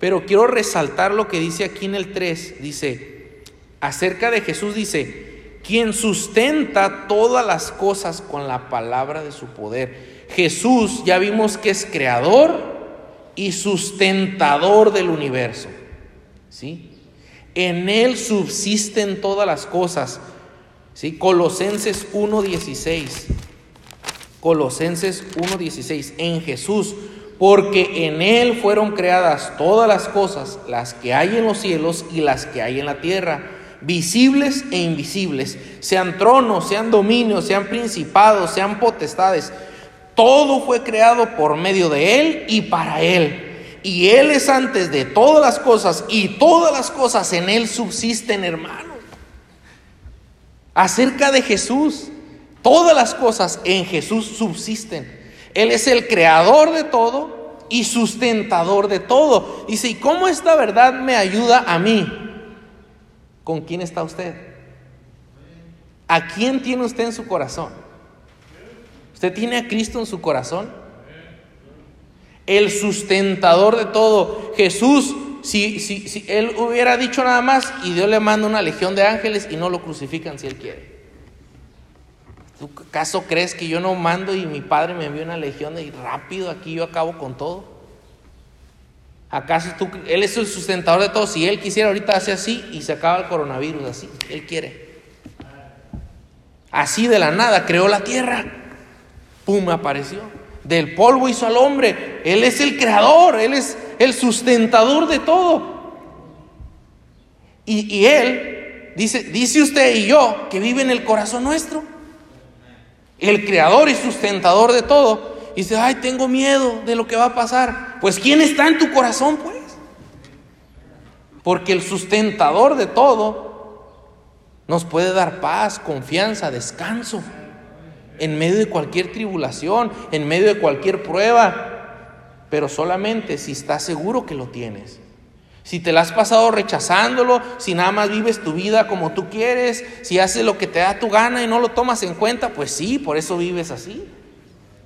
Pero quiero resaltar lo que dice aquí en el 3, dice, acerca de Jesús, dice, quien sustenta todas las cosas con la palabra de su poder. Jesús ya vimos que es creador y sustentador del universo. ¿Sí? En él subsisten todas las cosas. ¿Sí? Colosenses 1:16. Colosenses 1:16. En Jesús, porque en él fueron creadas todas las cosas, las que hay en los cielos y las que hay en la tierra visibles e invisibles, sean tronos, sean dominios, sean principados, sean potestades. Todo fue creado por medio de Él y para Él. Y Él es antes de todas las cosas y todas las cosas en Él subsisten, hermanos. Acerca de Jesús, todas las cosas en Jesús subsisten. Él es el creador de todo y sustentador de todo. Dice, ¿y cómo esta verdad me ayuda a mí? ¿Con quién está usted? ¿A quién tiene usted en su corazón? ¿Usted tiene a Cristo en su corazón? El sustentador de todo. Jesús, si, si, si Él hubiera dicho nada más y Dios le manda una legión de ángeles y no lo crucifican si Él quiere. ¿Tú acaso crees que yo no mando y mi Padre me envió una legión y rápido aquí yo acabo con todo? ¿Acaso tú, Él es el sustentador de todo? Si Él quisiera ahorita hace así y se acaba el coronavirus así, Él quiere. Así de la nada creó la tierra. ¡Pum! apareció. Del polvo hizo al hombre. Él es el creador, Él es el sustentador de todo. Y, y Él dice, dice usted y yo que vive en el corazón nuestro. El creador y sustentador de todo. Y dice, ay, tengo miedo de lo que va a pasar. Pues ¿quién está en tu corazón, pues? Porque el sustentador de todo nos puede dar paz, confianza, descanso en medio de cualquier tribulación, en medio de cualquier prueba, pero solamente si estás seguro que lo tienes. Si te la has pasado rechazándolo, si nada más vives tu vida como tú quieres, si haces lo que te da tu gana y no lo tomas en cuenta, pues sí, por eso vives así.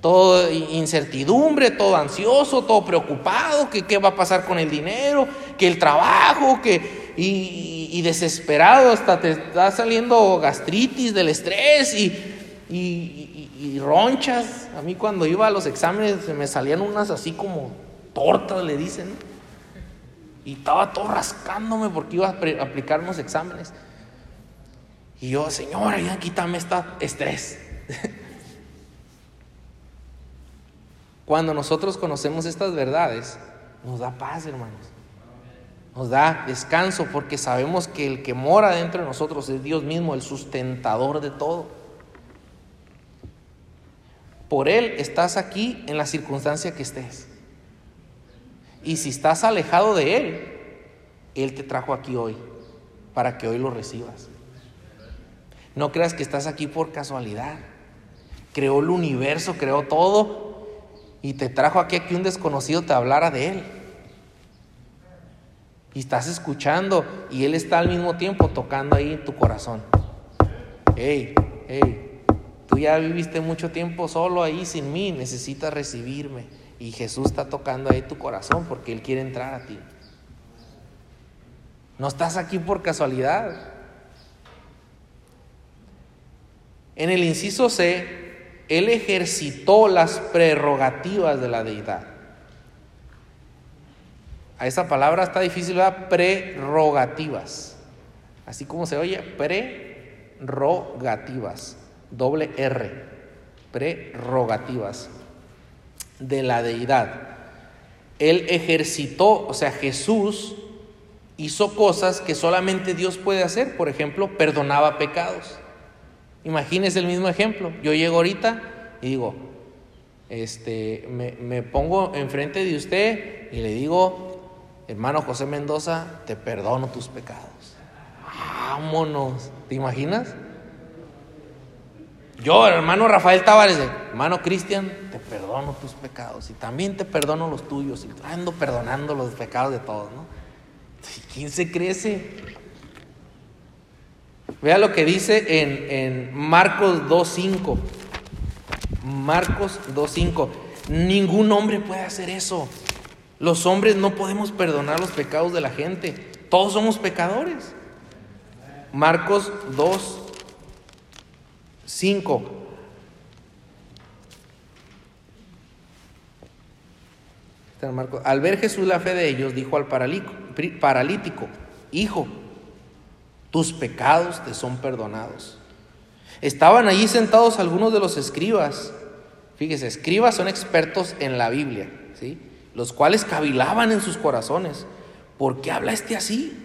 Todo incertidumbre, todo ansioso, todo preocupado, que qué va a pasar con el dinero, que el trabajo, que y, desesperado, hasta te está saliendo gastritis del estrés y, y ronchas. A mí cuando iba a los exámenes se me salían unas así como tortas, le dicen. Y estaba todo rascándome porque iba a aplicar unos exámenes. Y yo, señora, ya quítame este estrés. Cuando nosotros conocemos estas verdades, nos da paz, hermanos. Nos da descanso porque sabemos que el que mora dentro de nosotros es Dios mismo, el sustentador de todo. Por Él estás aquí en la circunstancia que estés. Y si estás alejado de Él, Él te trajo aquí hoy para que hoy lo recibas. No creas que estás aquí por casualidad. Creó el universo, creó todo y te trajo aquí a que un desconocido te hablara de Él. Y estás escuchando y Él está al mismo tiempo tocando ahí en tu corazón. Hey, hey, tú ya viviste mucho tiempo solo ahí sin mí, necesitas recibirme. Y Jesús está tocando ahí tu corazón porque Él quiere entrar a ti. No estás aquí por casualidad. En el inciso C, Él ejercitó las prerrogativas de la deidad. A esa palabra está difícil, ¿verdad? Prerrogativas. Así como se oye, prerrogativas. Doble R. Prerrogativas de la deidad. Él ejercitó, o sea, Jesús hizo cosas que solamente Dios puede hacer. Por ejemplo, perdonaba pecados. Imagínese el mismo ejemplo. Yo llego ahorita y digo, este, me, pongo enfrente de usted y le digo, hermano José Mendoza, te perdono tus pecados. Vámonos. ¿Te imaginas? Yo, hermano Rafael Tavares, hermano Cristian, te perdono tus pecados y también te perdono los tuyos y ando perdonando los pecados de todos, ¿no? ¿Quién se crece? Vea lo que dice en, en Marcos 2.5. Marcos 2.5. Ningún hombre puede hacer eso. Los hombres no podemos perdonar los pecados de la gente. Todos somos pecadores. Marcos 2, 5. Al ver Jesús la fe de ellos, dijo al paralítico, Hijo, tus pecados te son perdonados. Estaban allí sentados algunos de los escribas. Fíjese, escribas son expertos en la Biblia, ¿sí? Los cuales cavilaban en sus corazones. ¿Por qué habla este así?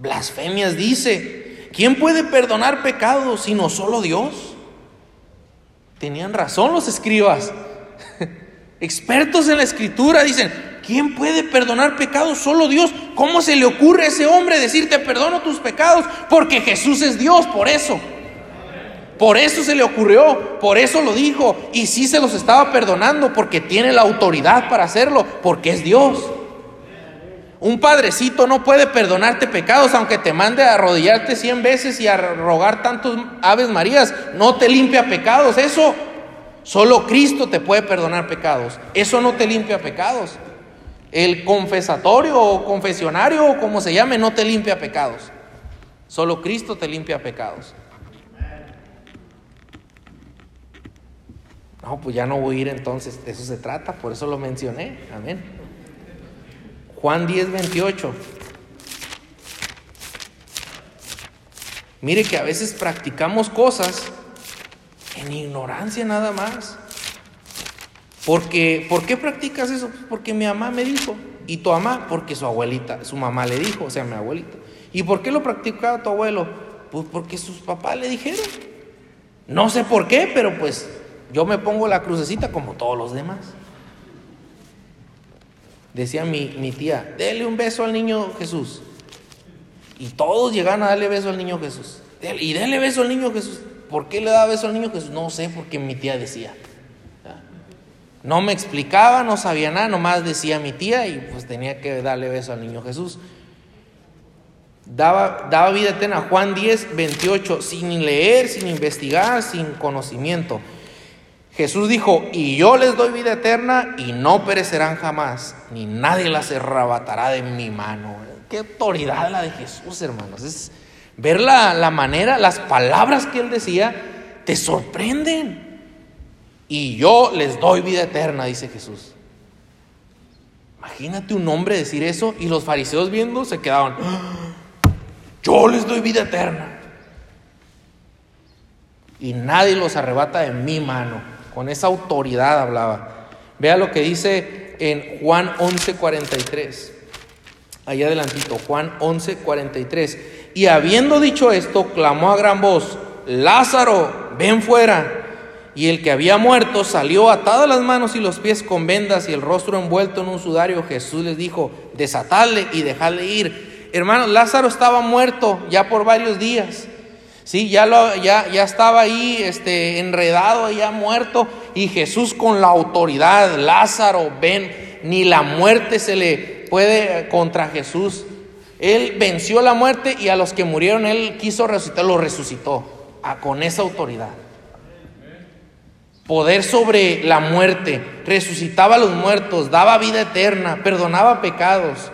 Blasfemias dice. ¿Quién puede perdonar pecados sino solo Dios? Tenían razón los escribas. Expertos en la escritura dicen, ¿quién puede perdonar pecados? Solo Dios. ¿Cómo se le ocurre a ese hombre decirte perdono tus pecados? Porque Jesús es Dios, por eso. Por eso se le ocurrió, por eso lo dijo. Y sí se los estaba perdonando porque tiene la autoridad para hacerlo, porque es Dios. Un padrecito no puede perdonarte pecados aunque te mande a arrodillarte cien veces y a rogar tantos aves marías. No te limpia pecados. Eso solo Cristo te puede perdonar pecados. Eso no te limpia pecados. El confesatorio o confesionario o como se llame no te limpia pecados. Solo Cristo te limpia pecados. No, pues ya no voy a ir entonces. Eso se trata. Por eso lo mencioné. Amén. Juan 10, 28. Mire que a veces practicamos cosas en ignorancia nada más. Porque, ¿Por qué practicas eso? Porque mi mamá me dijo. Y tu mamá, porque su abuelita, su mamá le dijo, o sea, mi abuelita. ¿Y por qué lo practicaba tu abuelo? Pues porque sus papás le dijeron. No sé por qué, pero pues yo me pongo la crucecita como todos los demás. Decía mi, mi tía, dele un beso al niño Jesús. Y todos llegan a darle beso al niño Jesús. Y dele beso al niño Jesús. ¿Por qué le da beso al niño Jesús? No sé, porque mi tía decía. No me explicaba, no sabía nada, nomás decía mi tía y pues tenía que darle beso al niño Jesús. Daba, daba vida eterna, Juan 10, 28, sin leer, sin investigar, sin conocimiento. Jesús dijo, y yo les doy vida eterna y no perecerán jamás, ni nadie las arrebatará de mi mano. Qué autoridad la de Jesús, hermanos. Es ver la, la manera, las palabras que él decía, te sorprenden. Y yo les doy vida eterna, dice Jesús. Imagínate un hombre decir eso y los fariseos viendo se quedaban, yo les doy vida eterna. Y nadie los arrebata de mi mano. Con esa autoridad hablaba. Vea lo que dice en Juan 11:43. Allá adelantito, Juan 11:43. Y habiendo dicho esto, clamó a gran voz, Lázaro, ven fuera. Y el que había muerto salió atadas las manos y los pies con vendas y el rostro envuelto en un sudario. Jesús les dijo, desatadle y dejadle ir. Hermanos, Lázaro estaba muerto ya por varios días. Sí, ya, lo, ya, ya estaba ahí este, enredado, ya muerto. Y Jesús con la autoridad, Lázaro, ven, ni la muerte se le puede contra Jesús. Él venció la muerte y a los que murieron él quiso resucitar, lo resucitó a, con esa autoridad poder sobre la muerte, resucitaba a los muertos, daba vida eterna, perdonaba pecados.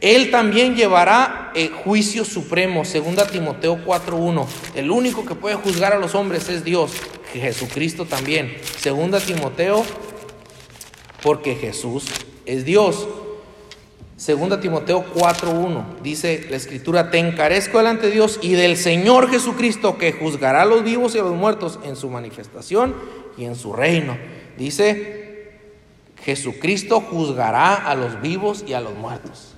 Él también llevará el juicio supremo, segunda Timoteo 4:1. El único que puede juzgar a los hombres es Dios, Jesucristo también. Segunda Timoteo porque Jesús es Dios. Segunda Timoteo 4:1 dice la escritura, te encarezco delante de Dios y del Señor Jesucristo que juzgará a los vivos y a los muertos en su manifestación y en su reino. Dice, Jesucristo juzgará a los vivos y a los muertos.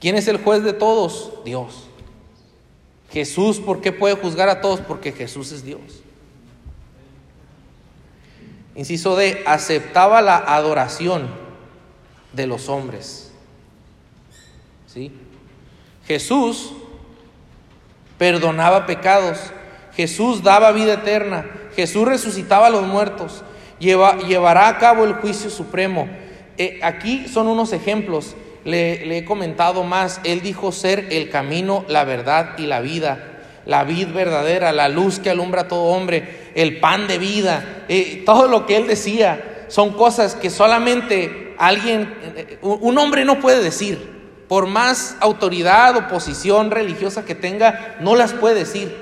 ¿Quién es el juez de todos? Dios. Jesús, ¿por qué puede juzgar a todos? Porque Jesús es Dios. Inciso D, aceptaba la adoración de los hombres. ¿Sí? Jesús perdonaba pecados, Jesús daba vida eterna, Jesús resucitaba a los muertos, llevará a cabo el juicio supremo. Eh, aquí son unos ejemplos, le he comentado más, Él dijo ser el camino, la verdad y la vida la vid verdadera, la luz que alumbra a todo hombre, el pan de vida, eh, todo lo que él decía son cosas que solamente alguien, eh, un hombre no puede decir. Por más autoridad o posición religiosa que tenga, no las puede decir.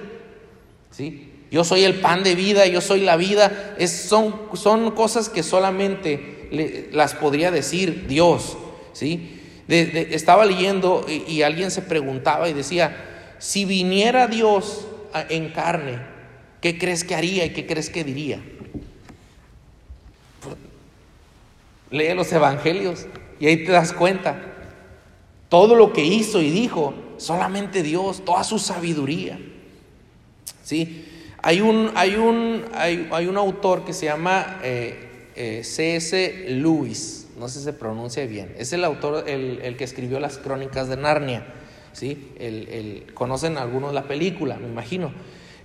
¿Sí? Yo soy el pan de vida, yo soy la vida. Es, son, son cosas que solamente las podría decir Dios. ¿sí? estaba leyendo y alguien se preguntaba y decía, si viniera Dios en carne, ¿qué crees que haría y qué crees que diría? Lee los evangelios y ahí te das cuenta. Todo lo que hizo y dijo, solamente Dios, toda su sabiduría. ¿Sí? Hay un, hay un, hay, un autor que se llama eh, eh, C.S. Lewis, no sé si se pronuncia bien, es el autor, el, el que escribió las crónicas de Narnia. ¿Sí? El, conocen algunos la película, me imagino.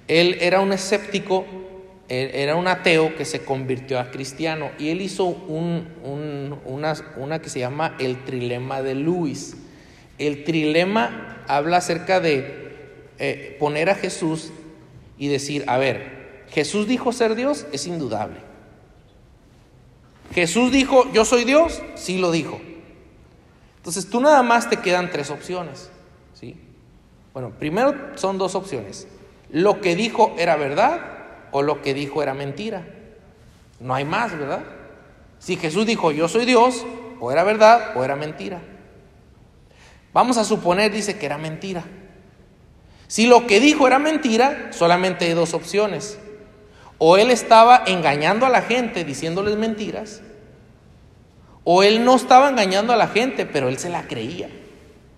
Él era un escéptico, era un ateo que se convirtió a cristiano y él hizo un, una, una, que se llama el trilema de Luis. El trilema habla acerca de eh, poner a Jesús y decir, a ver, Jesús dijo ser Dios, es indudable. Jesús dijo, yo soy Dios, sí lo dijo. Entonces tú nada más te quedan tres opciones. Bueno, primero son dos opciones. Lo que dijo era verdad o lo que dijo era mentira. No hay más, ¿verdad? Si Jesús dijo yo soy Dios, o era verdad o era mentira. Vamos a suponer, dice que era mentira. Si lo que dijo era mentira, solamente hay dos opciones. O él estaba engañando a la gente diciéndoles mentiras, O él no estaba engañando a la gente, pero él se la creía.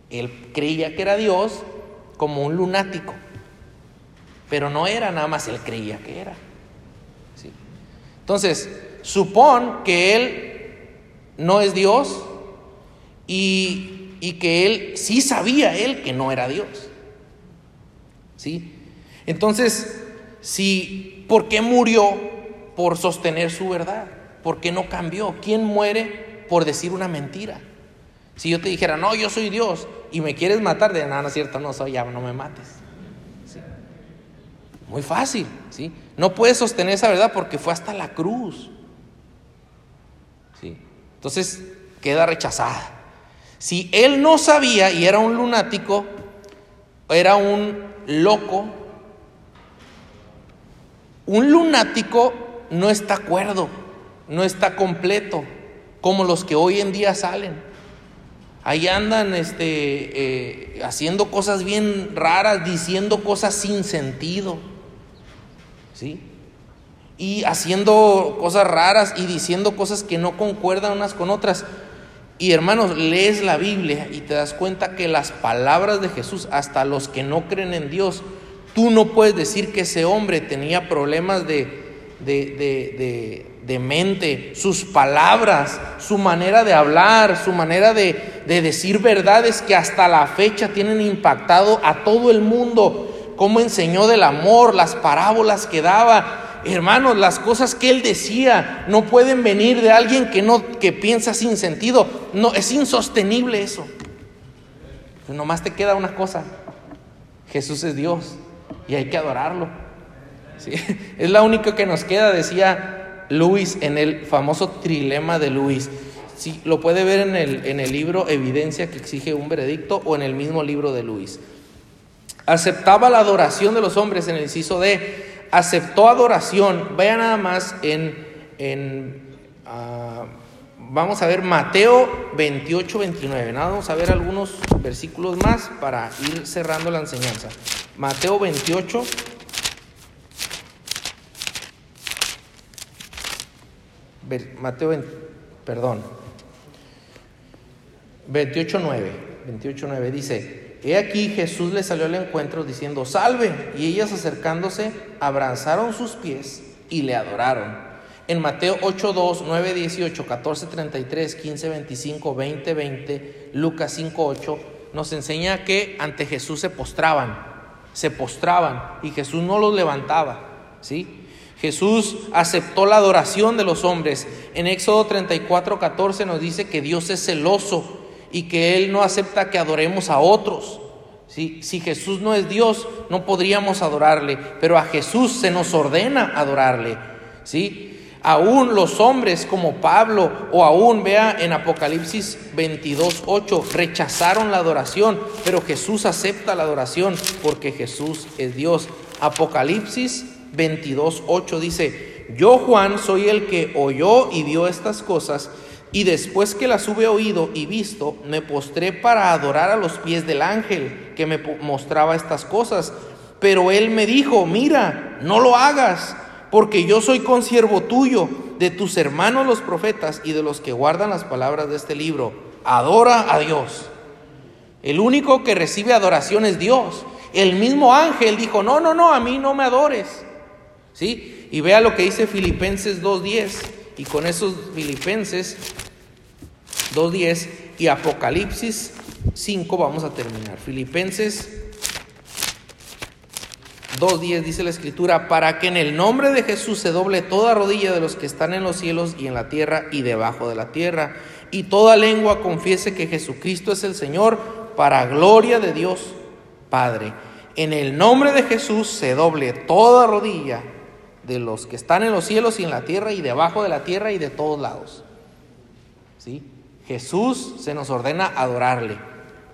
Él creía que era Dios como un lunático. Pero no era nada más, él creía que era. ¿Sí? Entonces, supón que él no es Dios y, y, que él sí sabía él que no era Dios. ¿Sí? Entonces, si, ¿por qué murió? Por sostener su verdad. ¿Por qué no cambió? ¿Quién muere por decir una mentira? Si yo te dijera, no, yo soy Dios y me quieres matar, de nada, no es cierto, no soy, ya no me mates. Muy fácil, ¿sí? No puedes sostener esa verdad porque fue hasta la cruz. ¿Sí? Entonces queda rechazada. Si él no sabía y era un lunático, era un loco, un lunático no está cuerdo, no está completo, como los que hoy en día salen. Ahí andan este, eh, haciendo cosas bien raras, diciendo cosas sin sentido. ¿Sí? Y haciendo cosas raras y diciendo cosas que no concuerdan unas con otras. Y hermanos, lees la Biblia y te das cuenta que las palabras de Jesús, hasta los que no creen en Dios, tú no puedes decir que ese hombre tenía problemas de, de, mente, sus palabras, su manera de hablar, su manera de, decir verdades que hasta la fecha tienen impactado a todo el mundo, cómo enseñó del amor, las parábolas que daba, Hermanos, las cosas que él decía no pueden venir de alguien que no que piensa sin sentido. No, es insostenible eso. Pero nomás te queda una cosa. Jesús es Dios y hay que adorarlo. Es la única que nos queda, decía Luis en el famoso trilema de Luis. Sí, lo puede ver en el, en el libro Evidencia que exige un veredicto o en el mismo libro de Luis. Aceptaba la adoración de los hombres en el inciso de aceptó adoración. Vaya nada más en, en ah, vamos a ver Mateo 28, 29. Nada, vamos a ver algunos versículos más para ir cerrando la enseñanza. Mateo 28. Mateo, perdón, 28, 9, 28, 9 dice, He aquí Jesús le salió al encuentro diciendo, salve. Y ellas acercándose, abrazaron sus pies y le adoraron. En Mateo 8, 2, 9, 18, 14, 33, 15, 25, 20, 20, Lucas 5, 8, nos enseña que ante Jesús se postraban, se postraban y Jesús no los levantaba. ¿sí? Jesús aceptó la adoración de los hombres. En Éxodo 34, 14 nos dice que Dios es celoso y que Él no acepta que adoremos a otros. Si Jesús no es Dios, no podríamos adorarle, pero a Jesús se nos ordena adorarle. ¿sí? Aún los hombres como Pablo o aún vea en Apocalipsis 22, 8, rechazaron la adoración, pero Jesús acepta la adoración porque Jesús es Dios. Apocalipsis 22, 8 dice, yo Juan soy el que oyó y vio estas cosas y después que las hube oído y visto, me postré para adorar a los pies del ángel que me mostraba estas cosas. Pero él me dijo, mira, no lo hagas, porque yo soy consiervo tuyo, de tus hermanos los profetas y de los que guardan las palabras de este libro. Adora a Dios. El único que recibe adoración es Dios. El mismo ángel dijo, no, no, no, a mí no me adores. ¿Sí? Y vea lo que dice Filipenses 2.10. Y con esos Filipenses 2.10 y Apocalipsis 5 vamos a terminar. Filipenses 2.10 dice la escritura, para que en el nombre de Jesús se doble toda rodilla de los que están en los cielos y en la tierra y debajo de la tierra, y toda lengua confiese que Jesucristo es el Señor, para gloria de Dios Padre. En el nombre de Jesús se doble toda rodilla de los que están en los cielos y en la tierra y debajo de la tierra y de todos lados. ¿Sí? Jesús se nos ordena adorarle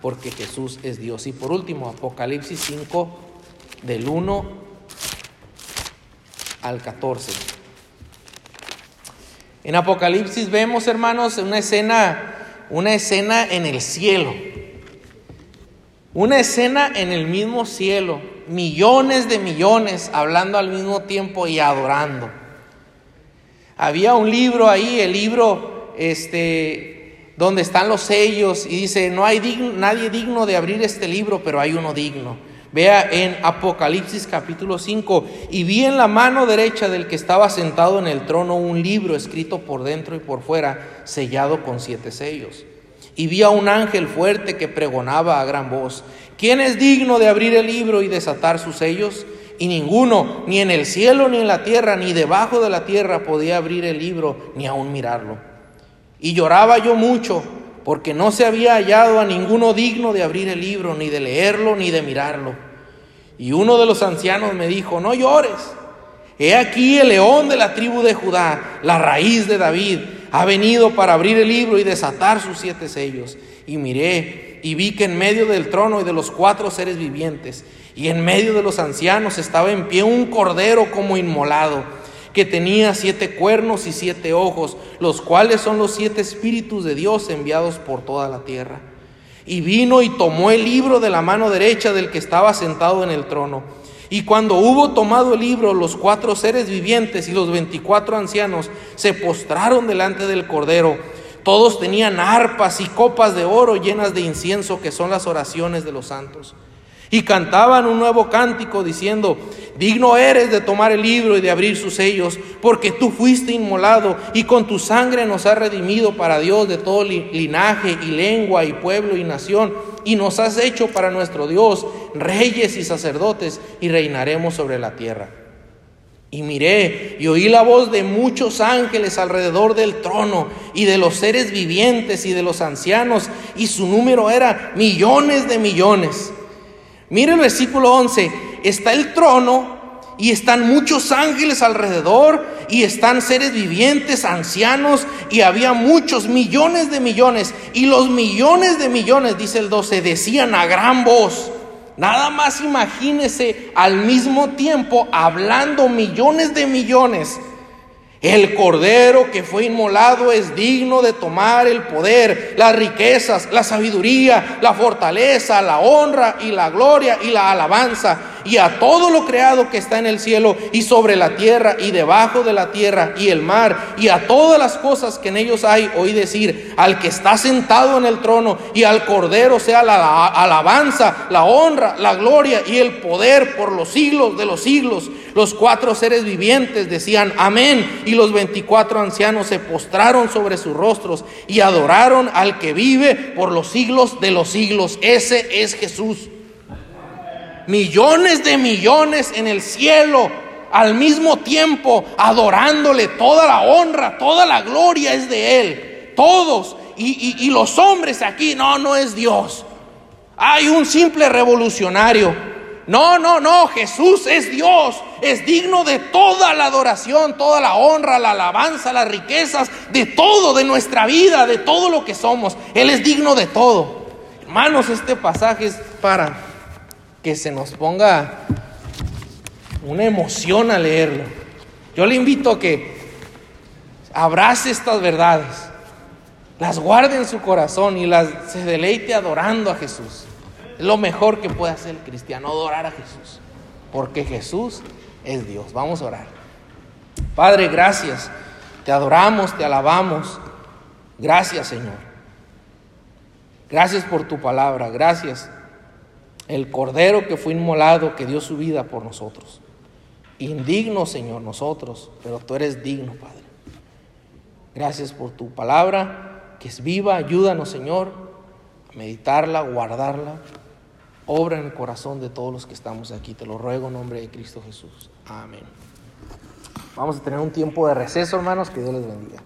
porque Jesús es Dios. Y por último, Apocalipsis 5 del 1 al 14. En Apocalipsis vemos, hermanos, una escena una escena en el cielo. Una escena en el mismo cielo millones de millones hablando al mismo tiempo y adorando. Había un libro ahí, el libro este, donde están los sellos y dice, no hay nadie digno de abrir este libro, pero hay uno digno. Vea en Apocalipsis capítulo 5, y vi en la mano derecha del que estaba sentado en el trono un libro escrito por dentro y por fuera, sellado con siete sellos. Y vi a un ángel fuerte que pregonaba a gran voz, ¿quién es digno de abrir el libro y desatar sus sellos? Y ninguno, ni en el cielo, ni en la tierra, ni debajo de la tierra, podía abrir el libro, ni aun mirarlo. Y lloraba yo mucho, porque no se había hallado a ninguno digno de abrir el libro, ni de leerlo, ni de mirarlo. Y uno de los ancianos me dijo, no llores. He aquí el león de la tribu de Judá, la raíz de David, ha venido para abrir el libro y desatar sus siete sellos. Y miré y vi que en medio del trono y de los cuatro seres vivientes y en medio de los ancianos estaba en pie un cordero como inmolado, que tenía siete cuernos y siete ojos, los cuales son los siete espíritus de Dios enviados por toda la tierra. Y vino y tomó el libro de la mano derecha del que estaba sentado en el trono. Y cuando hubo tomado el libro, los cuatro seres vivientes y los veinticuatro ancianos se postraron delante del Cordero. Todos tenían arpas y copas de oro llenas de incienso, que son las oraciones de los santos. Y cantaban un nuevo cántico diciendo, digno eres de tomar el libro y de abrir sus sellos, porque tú fuiste inmolado y con tu sangre nos has redimido para Dios de todo linaje y lengua y pueblo y nación, y nos has hecho para nuestro Dios reyes y sacerdotes y reinaremos sobre la tierra. Y miré y oí la voz de muchos ángeles alrededor del trono y de los seres vivientes y de los ancianos, y su número era millones de millones Mire el versículo 11, está el trono y están muchos ángeles alrededor y están seres vivientes, ancianos y había muchos millones de millones y los millones de millones, dice el 12, decían a gran voz. Nada más imagínese al mismo tiempo hablando millones de millones el cordero que fue inmolado es digno de tomar el poder, las riquezas, la sabiduría, la fortaleza, la honra y la gloria y la alabanza y a todo lo creado que está en el cielo y sobre la tierra y debajo de la tierra y el mar y a todas las cosas que en ellos hay, oí decir, al que está sentado en el trono y al cordero sea la alabanza, la honra, la gloria y el poder por los siglos de los siglos. Los cuatro seres vivientes decían amén y los veinticuatro ancianos se postraron sobre sus rostros y adoraron al que vive por los siglos de los siglos. Ese es Jesús millones de millones en el cielo al mismo tiempo adorándole. Toda la honra, toda la gloria es de Él. Todos. Y, los hombres aquí, no, no es Dios. Hay un simple revolucionario. No, no, no, Jesús es Dios, es digno de toda la adoración, toda la honra, la alabanza, las riquezas, de todo, de nuestra vida, de todo lo que somos. Él es digno de todo. Hermanos, este pasaje es para que se nos ponga una emoción a leerlo. Yo le invito a que abrace estas verdades, las guarde en su corazón y las se deleite adorando a Jesús. Es lo mejor que puede hacer el cristiano, adorar a Jesús, porque Jesús es Dios. Vamos a orar. Padre, gracias. Te adoramos, te alabamos. Gracias, Señor. Gracias por tu palabra. Gracias el Cordero que fue inmolado, que dio su vida por nosotros. Indigno, Señor, nosotros, pero tú eres digno, Padre. Gracias por tu palabra, que es viva. Ayúdanos, Señor, a meditarla, guardarla. Obra en el corazón de todos los que estamos aquí. Te lo ruego en nombre de Cristo Jesús. Amén. Vamos a tener un tiempo de receso, hermanos. Que Dios les bendiga.